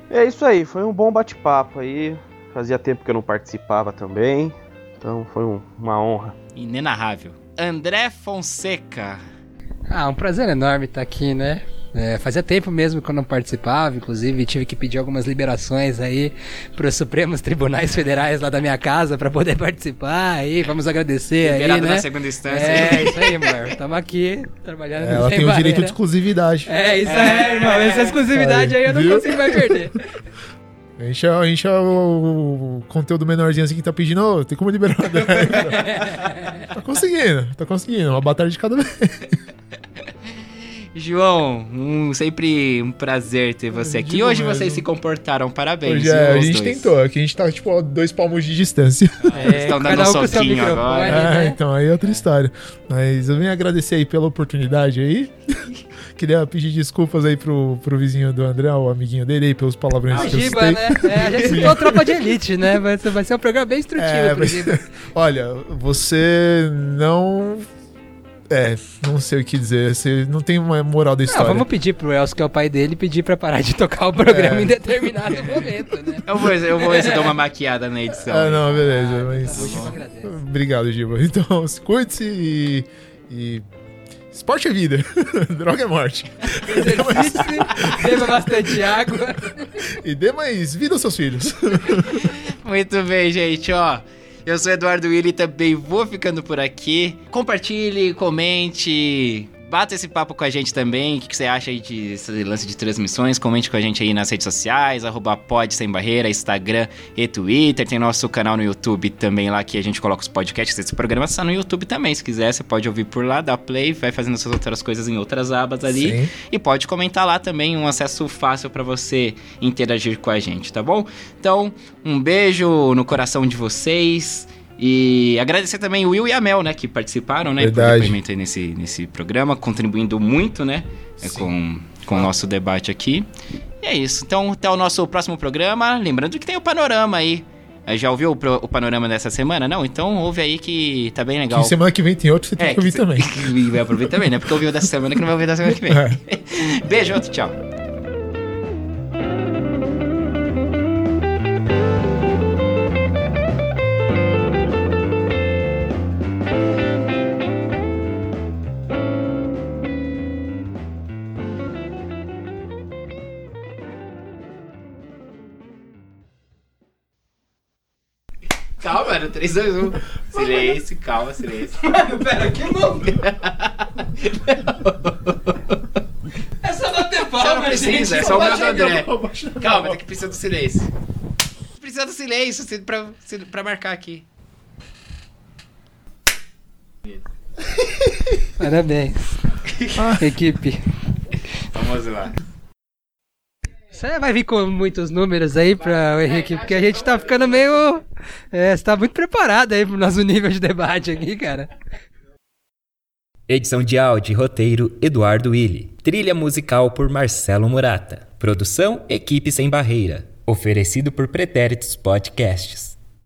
É isso aí, foi um bom bate-papo aí. Fazia tempo que eu não participava também. Então foi um- uma honra. Inenarrável. André Fonseca. Ah, um prazer enorme estar aqui, né? É, fazia tempo mesmo que eu não participava, inclusive tive que pedir algumas liberações aí para os Supremos Tribunais Federais lá da minha casa para poder (laughs) participar. Aí, vamos agradecer aí, Liberado né? na segunda instância. É, isso aí, amor. Estamos aqui trabalhando Ela sem tem o direito de exclusividade. É, isso aí, irmão. Essa exclusividade aí eu não Viu? consigo mais perder. (laughs) A gente, é, a gente é o, o conteúdo menorzinho assim que tá pedindo, ô, tem como liberar. (laughs) tá conseguindo, tá conseguindo. Uma batalha de cada vez. João, um, sempre um prazer ter você aqui. digo Hoje mesmo. vocês se comportaram, parabéns. Hoje é, a gente dois. tentou, aqui a gente tá tipo a dois palmos de distância. (laughs) Eles estão dando um soquinho agora. É, É, né? então aí é outra história. Mas eu venho agradecer aí pela oportunidade aí. (laughs) Queria pedir desculpas aí pro, pro vizinho do André, o amiguinho dele aí, pelos palavrões que eu Giba, citei. né? É, a gente (laughs) citou Tropa de Elite, né? Vai ser, vai ser um programa bem instrutivo É, pro mas- Giba. (laughs) Olha, você não. É, não sei o que dizer. Você não tem uma moral da Não, história. vamos pedir pro Elcio, que é o pai dele, pedir pra parar de tocar o programa É. em determinado momento, né? Eu vou, eu vou ver se eu dou uma maquiada na edição. Ah, não, Tá beleza. Mas. O Giba agradece. Obrigado, Giba. (laughs) Então, se cuide-se e. e... Esporte é vida. (laughs) Droga é morte. Beba bastante água. E dê mais vida aos seus filhos. (laughs) Muito bem, gente, ó. Eu sou Eduardo Willi e também vou ficando por aqui. Compartilhe, comente, bata esse papo com a gente também. O que que você acha aí de lance de transmissões? Comente com a gente aí nas redes sociais, arroba pod sem barreira, Instagram e Twitter. Tem nosso canal no YouTube também lá que a gente coloca os podcasts. Esse programa está no YouTube também. Se quiser, você pode ouvir por lá, dá play, vai fazendo suas outras coisas em outras abas ali. Sim. E pode comentar lá também, um acesso fácil para você interagir com a gente, tá bom? Então, um beijo no coração de vocês. E agradecer também o Will e a Mel, né, que participaram, né, por Verdade. depoimento aí nesse, nesse programa, contribuindo muito, né, é, Sim. com, com o nosso debate aqui. E é isso. Então, até o nosso próximo programa. Lembrando que tem o panorama aí. Eh, Já ouviu o, o panorama dessa semana? Não? Então ouve aí que tá bem legal. Que semana que vem tem outro, você tem É, que ouvir que- também. (laughs) E vai aproveitar também, né? Porque ouviu dessa semana que não vai ouvir da semana que vem. (laughs) É. Beijo, outro, tchau. 3, 2, 1. Silêncio, calma, silêncio. Mano, pera, que louco. É só bater palma, não precisa, é gente. só o meu do André. Calma. Tem que precisar do silêncio. Precisa do silêncio pra, pra marcar aqui. Parabéns. (laughs) Equipe. Vamos lá. Você vai vir com muitos números aí pra o Henrique, porque a gente tá ficando meio. É, você tá muito preparado aí pro nosso (laughs) nível de debate aqui, cara. Edição de áudio e roteiro Eduardo Willi. Trilha musical por Marcelo Murata. Produção Equipe Sem Barreira. Oferecido por Pretéritos Podcasts.